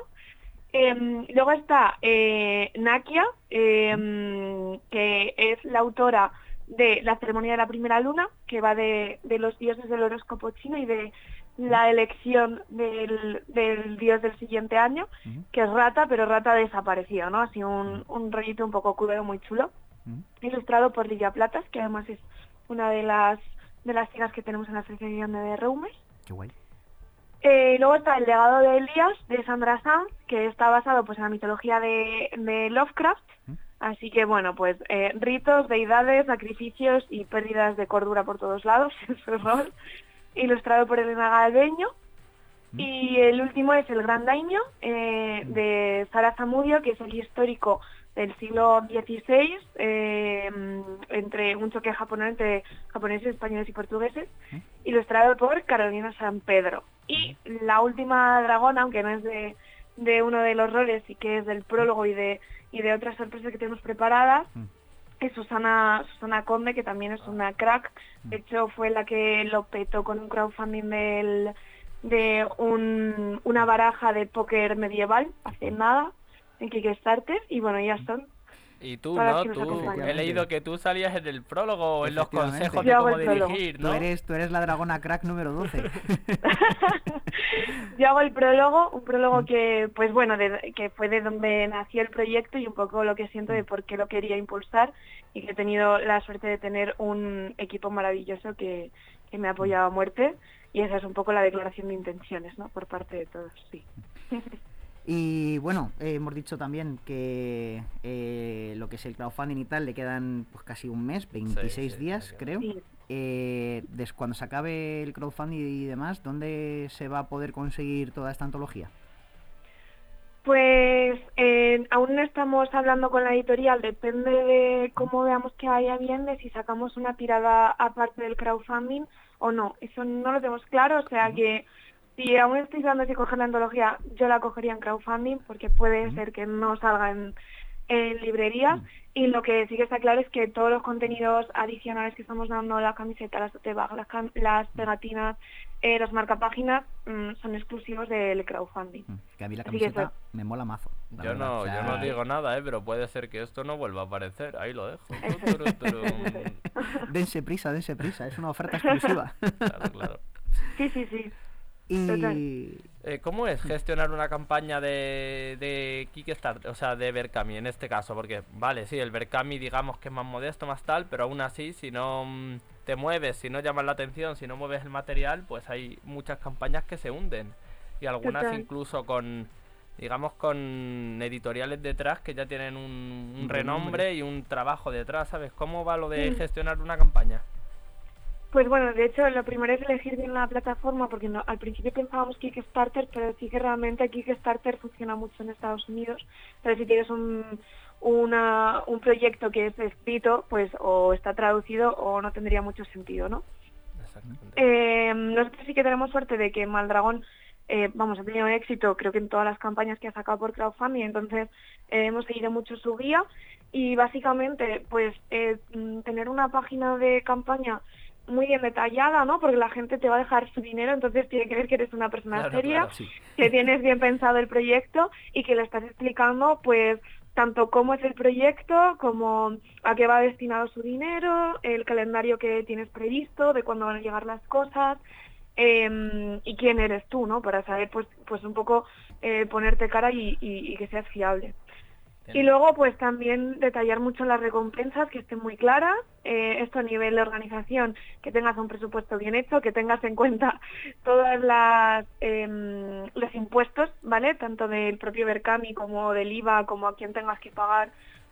Eh, luego está eh, Nakia, eh, que es la autora de La ceremonia de la primera luna, que va de, de los dioses del horóscopo chino y de la elección del, del dios del siguiente año, que es Rata, pero Rata desapareció, ¿no? Así un, un rollito un poco crudo, muy chulo. Ilustrado por Lidia Platas, que además es una de las de las chicas que tenemos en la asociación de Reumes. Qué guay. Eh, luego está El legado de Elías, de Sandra Sanz, que está basado pues en la mitología de, de Lovecraft. Así que bueno, pues eh, ritos, deidades, sacrificios y pérdidas de cordura por todos lados, es. Ilustrado por Elena Galveño. Y el último es El Gran Daimyo, eh, de Sara Zamudio, que es el histórico del siglo XVI, eh, entre un choque japonés entre japoneses, españoles y portugueses, ilustrado por Carolina San Pedro. Y la última dragona, aunque no es de, de uno de los roles, y que es del prólogo y de, y de otras sorpresas que tenemos preparadas, es Susana, Susana Conde, que también es una crack. De hecho, fue la que lo petó con un crowdfunding del, de un, una baraja de póker medieval hace nada en Kickstarter. Y bueno, ya son. Y tú, ¿no? Tú, he leído que tú salías en el prólogo o en los consejos Yo de hago cómo el prólogo. dirigir, Tú ¿no? eres, tú eres la dragona crack número 12. Yo hago el prólogo, un prólogo que, pues bueno, de- que fue de donde nació el proyecto y un poco lo que siento de por qué lo quería impulsar y que he tenido la suerte de tener un equipo maravilloso que, que me ha apoyado a muerte y esa es un poco la declaración de intenciones, ¿no? Por parte de todos, sí. Y bueno, eh, hemos dicho también que eh, lo que es el crowdfunding y tal le quedan pues casi un mes, 26 sí, días creo. Eh, des- cuando se acabe el crowdfunding y demás, ¿dónde se va a poder conseguir toda esta antología? Pues eh, aún no estamos hablando con la editorial, depende de cómo veamos que vaya bien, de si sacamos una tirada aparte del crowdfunding o no. Eso no lo tenemos claro, o sea que si aún estoy dando si coger la antología, yo la cogería en crowdfunding porque puede ser que no salga en, en librerías. Y lo que sí que está claro es que todos los contenidos adicionales que estamos dando, la camiseta, las tote bag, las, cam- las pegatinas, eh, los marcapáginas, mm, son exclusivos del crowdfunding. Mm, Que a mí la Así que camiseta eso- me mola mazo. Yo verdad, no, o sea, yo no digo nada, ¿eh? Pero puede ser que esto no vuelva a aparecer. Ahí lo dejo. Dense prisa, dense prisa, es una oferta exclusiva. Claro, claro. Sí, sí, sí. y Total. Eh, ¿Cómo es gestionar una campaña de, de Kickstarter, o sea, de Berkami en este caso? Porque, vale, sí, el Berkami digamos que es más modesto, más tal, pero aún así, si no mm, te mueves, si no llamas la atención, si no mueves el material, pues hay muchas campañas que se hunden. Y algunas Total. incluso con, digamos, con editoriales detrás que ya tienen un, un renombre renombre. y un trabajo detrás, ¿sabes? ¿Cómo va lo de Sí. gestionar una campaña? Pues bueno, de hecho, lo primero es elegir bien la plataforma, porque no- al principio pensábamos Kickstarter, pero sí que realmente Kickstarter funciona mucho en Estados Unidos. Pero si tienes un, una, un proyecto que es escrito, pues o está traducido o no tendría mucho sentido, ¿no? Exactamente. Eh, nosotros sí que tenemos suerte de que Maldragón, eh, vamos, ha tenido éxito creo que en todas las campañas que ha sacado por crowdfunding, entonces eh, hemos seguido mucho su guía y básicamente pues eh, mm, tener una página de campaña muy bien detallada, ¿no? Porque la gente te va a dejar su dinero, entonces tiene que ver que eres una persona Claro, seria, claro. sí. que tienes bien pensado el proyecto y que le estás explicando pues tanto cómo es el proyecto, como a qué va destinado su dinero, el calendario que tienes previsto, de cuándo van a llegar las cosas em, y quién eres tú, ¿no? Para saber pues pues un poco eh, ponerte cara y, y- y que seas fiable. Y luego, pues también detallar mucho las recompensas, que estén muy claras. eh, esto a nivel de organización, que tengas un presupuesto bien hecho, que tengas en cuenta todas las em, los impuestos, ¿vale? Tanto del propio Berkami como del IVA, como a quien tengas que pagar,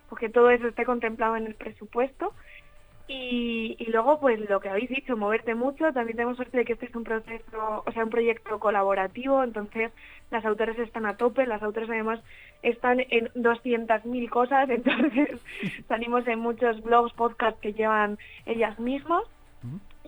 porque todo eso esté contemplado en el presupuesto. Y, y luego, pues lo que habéis dicho, moverte mucho. También tenemos suerte de que este es un proceso, o sea, un proyecto colaborativo, entonces las autores están a tope, las autores además están en 200.000 cosas, entonces salimos en muchos blogs, podcasts que llevan ellas mismas.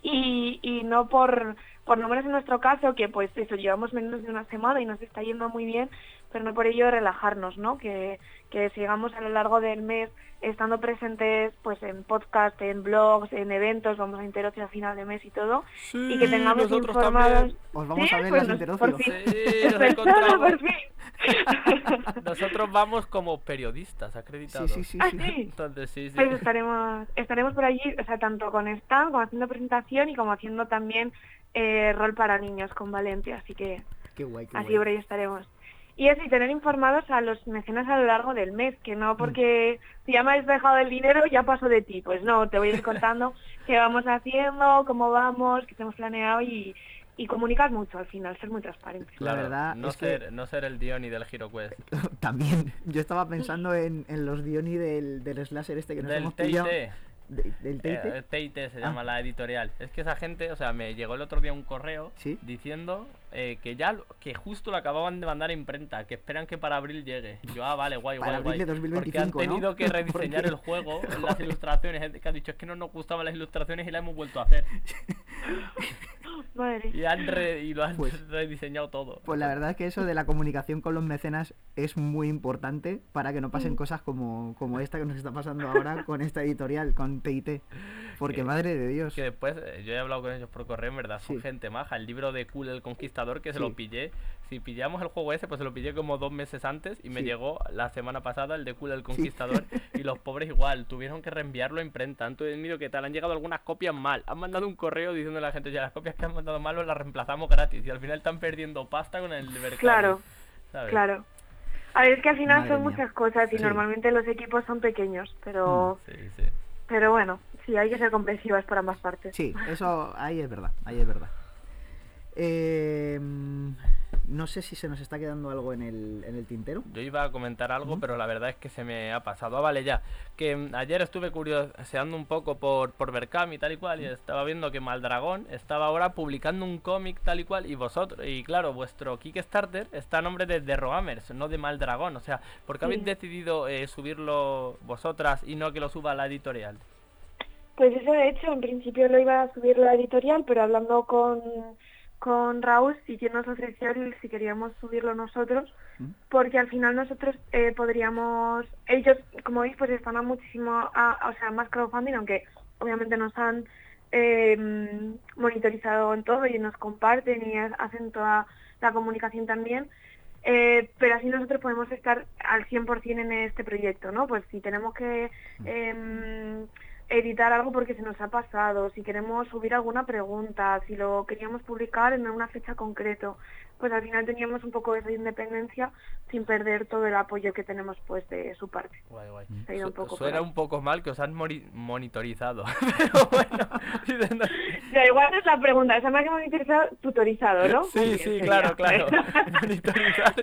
Y, y no por, por lo menos en nuestro caso, que pues eso, llevamos menos de una semana y nos está yendo muy bien, pero no por ello relajarnos, ¿no? Que, que sigamos a lo largo del mes estando presentes pues en podcast, en blogs, en eventos, vamos a Interocio a final de mes y todo, y que tengamos informados. también. Os vamos Sí, a ver pues las nos- por Interocio. fin. Sí, nos encontramos. por fin. Nosotros vamos como periodistas Sí, acreditados. sí, sí. Ah, sí. sí. Entonces, sí, sí. Pues estaremos, estaremos por allí, o sea, tanto con stand, como haciendo presentación y como haciendo también eh, rol para niños con Valencia, así que Qué guay, qué así guay. por ahí estaremos. Y eso, y tener informados a los mecenas a lo largo del mes, que no porque si ya me has dejado el dinero ya paso de ti, pues no, te voy a ir contando qué vamos haciendo, cómo vamos, qué tenemos planeado y, y comunicar mucho al final, ser muy transparente. La verdad no es que- ser, no ser el Diony del HeroQuest. También. Yo estaba pensando en, en los Dioni del, del slasher este que nos Del hemos pillado. ¿Del TIT? Eh, TIT se llama Ah. la editorial. Es que esa gente, o sea, me llegó el otro día un correo Sí. diciendo eh, que ya, que justo lo acababan de mandar a imprenta, que esperan que para abril llegue. Yo, ah, vale, guay, Para guay, abril guay. de Porque han 2025, ¿no? tenido que rediseñar el juego, las ilustraciones, que ha dicho es que no nos gustaban las ilustraciones y las hemos vuelto a hacer. Madre. Y, han re- y lo han Pues- rediseñado todo. Pues la verdad es que eso de la comunicación con los mecenas es muy importante para que no pasen cosas como, como esta que nos está pasando ahora con esta editorial, con TIT. Porque Que- madre de Dios. Que después, eh, yo he hablado con ellos por correo, en verdad, son Sí. gente maja. El libro de Cool el Conquistador, que se Sí. lo pillé. Si pillamos el juego ese, pues se lo pillé como dos meses antes y me Sí. llegó la semana pasada el de Cool el Conquistador. Y los pobres igual, tuvieron que reenviarlo a imprenta. Han tenido que tal, han llegado algunas copias mal. Han mandado un correo diciendo a la gente, ya las copias que han mandado mal os las reemplazamos gratis. Y al final están perdiendo pasta con el Berkami, Claro, ¿sabes? claro. A ver, es que al final Madre son mía. muchas cosas y Sí. normalmente los equipos son pequeños, pero, Sí, sí. pero bueno, sí, hay que ser comprensivas por ambas partes. Sí, eso ahí es verdad, ahí es verdad. Eh, no sé si se nos está quedando algo en el, en el tintero. Yo iba a comentar algo, pero la verdad es que se me ha pasado. Ah, vale, ya. Que mm, ayer estuve curioseando un poco por, por Berkami y tal y cual, y estaba viendo que Maldragón estaba ahora publicando un cómic tal y cual, y vosotros, y claro, vuestro Kickstarter está a nombre de The Roamers, no de Maldragón. O sea, ¿por qué habéis decidido eh, subirlo vosotras y no que lo suba la editorial? Pues eso de hecho, en principio lo iba a subir la editorial, pero hablando con, con Raúl, sí que nos ofreció el- si queríamos subirlo nosotros, ¿Mm? porque al final nosotros eh, podríamos, ellos, como veis, pues están a muchísimo, a- o sea, más crowdfunding, aunque obviamente nos han eh, mm, monitorizado en todo y nos comparten y ha- hacen toda la comunicación también. Eh, pero así nosotros podemos estar al 100% en este proyecto, ¿no? Pues si tenemos que em, editar algo porque se nos ha pasado, si queremos subir alguna pregunta, si lo queríamos publicar en una fecha concreto, pues al final teníamos un poco esa independencia sin perder todo el apoyo que tenemos pues de su parte. Guay, guay. Se ha ido un poco por Suena ahí. un poco mal que os han monitorizado. pero bueno, diciendo- igual es la pregunta, esa más que monitorizado, tutorizado, ¿no? Sí, sí, claro, claro. Monitorizar.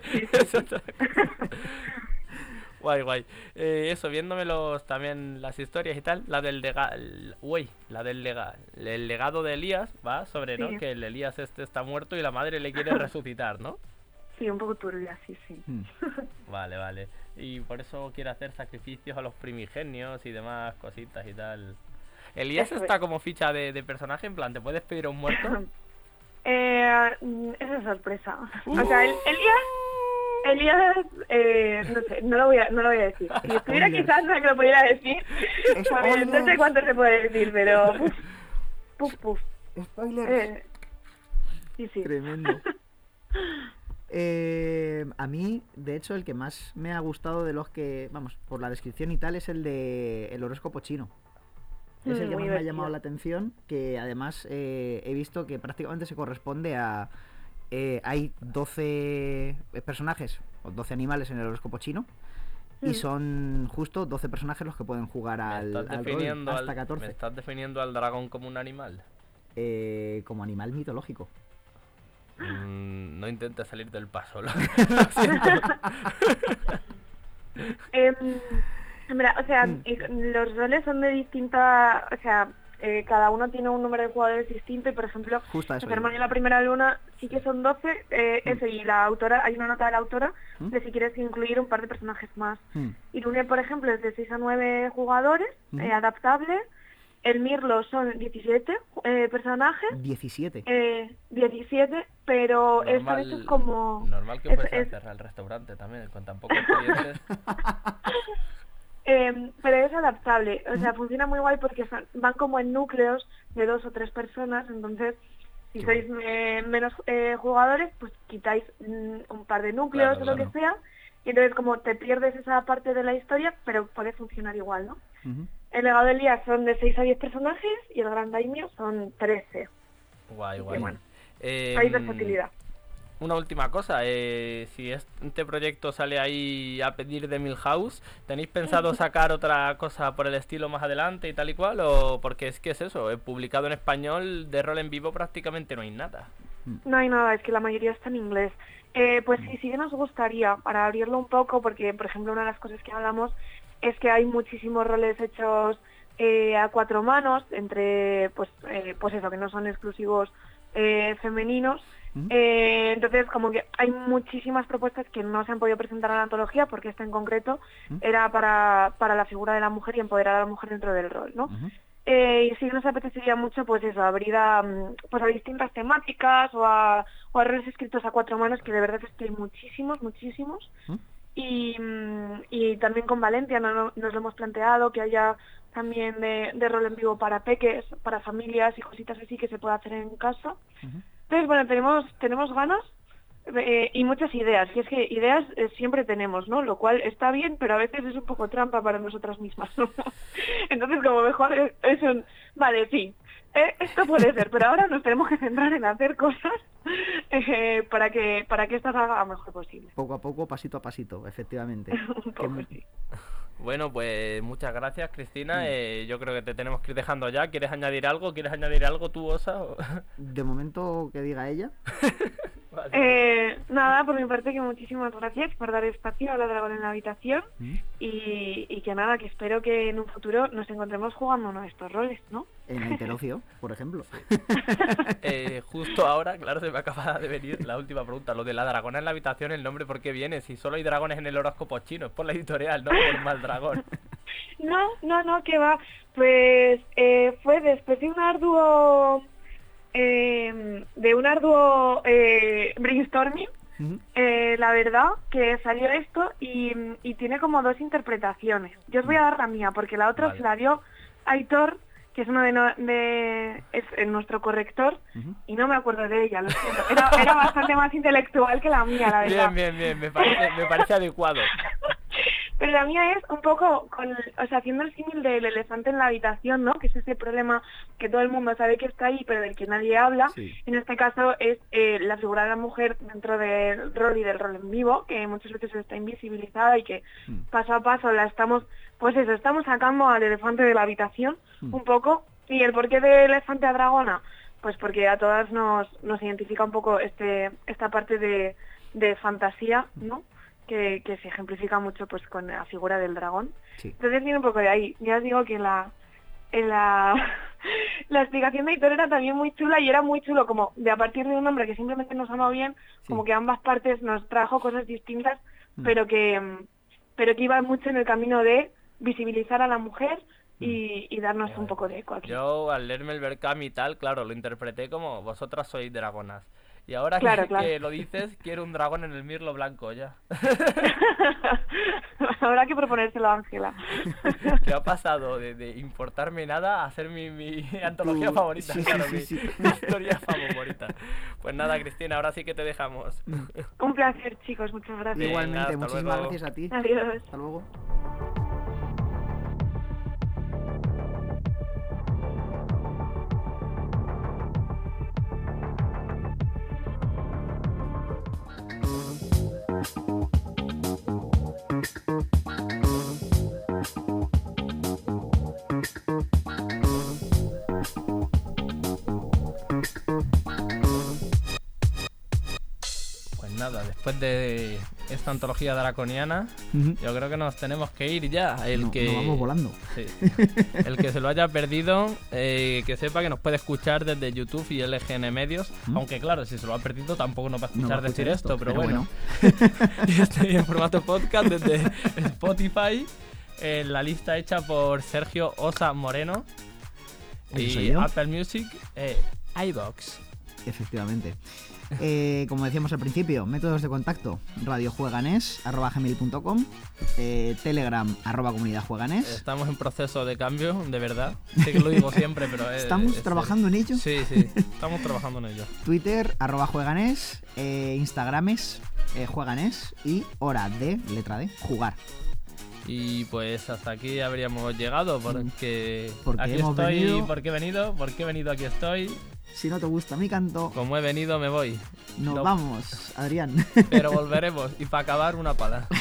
Guay, guay. Eh, eso, viéndome los, también las historias y tal, la del lega, el- uy, la del lega, el legado de Elías, va sobre, ¿no? Que el Elías este está muerto y la madre le quiere resucitar, ¿no? Sí, un poco turbia, sí, sí. Mm. Vale, vale. Y por eso quiere hacer sacrificios a los primigenios y demás cositas y tal. Elías Eso es. está como ficha de, de personaje, en plan, ¿te puedes pedir a un muerto? Eh, mm, esa es sorpresa. O sea, el, Elías, Elías, eh, no sé, no lo voy a, no lo voy a decir. Si estuviera quizás no que lo pudiera decir, pues, no sé cuánto se puede decir, pero puf, puf. Spoiler. Eh, sí, sí. Tremendo. Eh, a mí, de hecho, el que más me ha gustado de los que, vamos, por la descripción y tal, es el de el horóscopo chino. Es el Mm, que más me ha llamado la atención, que además eh, he visto que prácticamente se corresponde a... eh, hay 12 personajes, o 12 animales en el horóscopo chino, y Mm. son justo 12 personajes los que pueden jugar me, al, estás al rol, hasta al, 14, me estás definiendo al dragón como un animal. eh, como animal mitológico. Mm, no intentes salir del paso. Lo, lo siento. Em, mira, o sea, Mm. y los roles son de distinta, o sea, eh, cada uno tiene un número de jugadores distinto y, por ejemplo, Justo a eso. la primera luna sí que son 12, eh, Mm. eso, y la autora, hay una nota de la autora Mm. de si quieres incluir un par de personajes más. Hmm. Irune, por ejemplo, es de 6 a 9 jugadores, Ujú. eh, adaptable. El Mirlo son 17 eh, personajes, 17. eh, 17, pero están hechos como... Normal que es- a es- cerrar el restaurante también, con tan pocos clientes. Eh, pero es adaptable, o sea, funciona muy guay porque son- van como en núcleos de dos o tres personas, entonces si sois eh, menos eh, jugadores, pues quitáis mm, un par de núcleos Claro, o lo claro. que sea, y entonces como te pierdes esa parte de la historia, pero puede funcionar igual, ¿no? Ujú. El legado del día son de 6 a 10 personajes y el gran daimio son 13. Guay, guay. bueno, Eh, Hay versatilidad. Una última cosa, eh, si este proyecto sale ahí a pedir de Milhouse, ¿tenéis pensado sacar otra cosa por el estilo más adelante y tal y cual? O porque es que es eso, he publicado en español de rol en vivo prácticamente no hay nada. No hay nada, es que la mayoría está en inglés. Eh, pues sí, sí que nos gustaría, para abrirlo un poco, porque por ejemplo una de las cosas que hablamos es que hay muchísimos roles hechos eh, a cuatro manos, entre, pues, eh, pues eso, que no son exclusivos eh, Eh, entonces, como que hay muchísimas propuestas que no se han podido presentar a la antología, porque esta en concreto era para, para la figura de la mujer y empoderar a la mujer dentro del rol, ¿no? Eh, y sí nos apetecería mucho, pues eso, abrir a, mm, pues a distintas temáticas o a, o a roles escritos a cuatro manos, que de verdad es que hay muchísimos, muchísimos. Y, mm, y también con Valencia no, no- nos lo hemos planteado, que haya también de, de rol en vivo para peques, para familias y cositas así que se pueda hacer en casa. Entonces, bueno, tenemos, tenemos ganas eh, y muchas ideas. Y es que ideas eh, siempre tenemos, ¿no? Lo cual está bien, pero a veces es un poco trampa para nosotras mismas. ¿no? Entonces, como mejor es, es un... Vale, sí, eh, esto puede ser, pero ahora nos tenemos que centrar en hacer cosas eh, para que para que esto salga lo mejor posible. Poco a poco, pasito a pasito, efectivamente. un Que poco, mu- sí. Bueno, pues muchas gracias. Cristina, eh, yo creo que te tenemos que ir dejando ya. ¿Quieres añadir algo? ¿Quieres añadir algo tú, Osa? O- De momento que diga ella. Vale. Eh, nada, por mi parte que muchísimas gracias por dar espacio a la dragón en la habitación ¿Mm? y, y que nada, que espero que en un futuro nos encontremos jugando uno de estos roles, ¿no? En Interocio, por ejemplo. Eh, justo ahora, claro, se me acaba de venir la última pregunta. Lo de la dragona en la habitación, ¿el nombre por qué viene? Si solo hay dragones en el horóscopo chino, es por la editorial, no por mal dragón. No, no, no, que va. Pues eh, fue después de un arduo, eh, de un arduo eh, brainstorming, eh, la verdad que salió esto y, y tiene como dos interpretaciones. Yo os voy a dar la mía porque la otra Vale. se la dio Aitor, que es uno de, no- de es eh, nuestro corrector y no me acuerdo de ella, lo siento. Era, era bastante más intelectual que la mía, la verdad. Bien, bien, bien, me parece, me parece adecuado. Pero la mía es un poco, con, o sea, haciendo el símil del elefante en la habitación, ¿no? Que es ese problema que todo el mundo sabe que está ahí, pero del que nadie habla. Sí. En este caso es eh, la figura de la mujer dentro del rol y del rol en vivo, que muchas veces está invisibilizada y que Mm. paso a paso la estamos, pues eso, estamos sacando al elefante de la habitación Mm. un poco. ¿Y el porqué de elefante a dragona? Pues porque a todas nos, nos identifica un poco este esta parte de, de fantasía, ¿no? Que, que se ejemplifica mucho pues con la figura del dragón. Sí. Entonces viene un poco de ahí. Ya os digo que en la en la, la explicación de Hitor era también muy chula y era muy chulo como de a partir de un nombre que simplemente nos sonó bien, Sí. como que ambas partes nos trajo cosas distintas, Mm. pero que pero que iba mucho en el camino de visibilizar a la mujer y, y darnos un poco de eco aquí. Yo al leerme el Berkami y tal, claro, lo interpreté como vosotras sois dragonas. Y ahora Claro, que, claro. que lo dices, quiero un dragón en el mirlo blanco ya. Habrá que proponérselo a Ángela. ¿Qué ha pasado de, de importarme nada a ser mi, mi antología Tu- favorita? sí, claro, sí, mi, sí. mi historia favorita. Pues nada, Cristina, ahora sí que te dejamos. un placer, chicos. Muchas gracias. Igualmente, hasta muchísimas luego. gracias a ti. Adiós. Hasta luego. Nada, después de esta antología draconiana, yo creo que nos tenemos que ir ya. El No- que nos vamos volando. Sí. El que se lo haya perdido, eh, que sepa que nos puede escuchar desde YouTube y LGN Medios. Aunque claro, si se lo ha perdido tampoco nos va a No escuchar va a decir esto, pero, bueno. bueno. Yo estoy en formato podcast desde Spotify, en la lista hecha por Sergio Osa Moreno. Y. Apple Music, eh, iBox. Efectivamente. Eh, como decíamos al principio, métodos de contacto: radiojueganes.com, eh, Telegram, arroba comunidad jueganes. Estamos en proceso de cambio, de verdad. Sé que lo digo siempre, pero es. ¿Estamos es- trabajando en ello? Sí, sí, estamos trabajando en ello. Twitter, arroba jueganes, eh, Instagrames, eh, jueganes y hora de, letra D, jugar. Y pues hasta aquí habríamos llegado porque, Porque aquí hemos estoy, venido. porque he venido, porque he venido, aquí estoy. Si no te gusta mi canto, Como he venido, me voy. nos No. vamos, Adrián. Pero volveremos y para acabar una pala.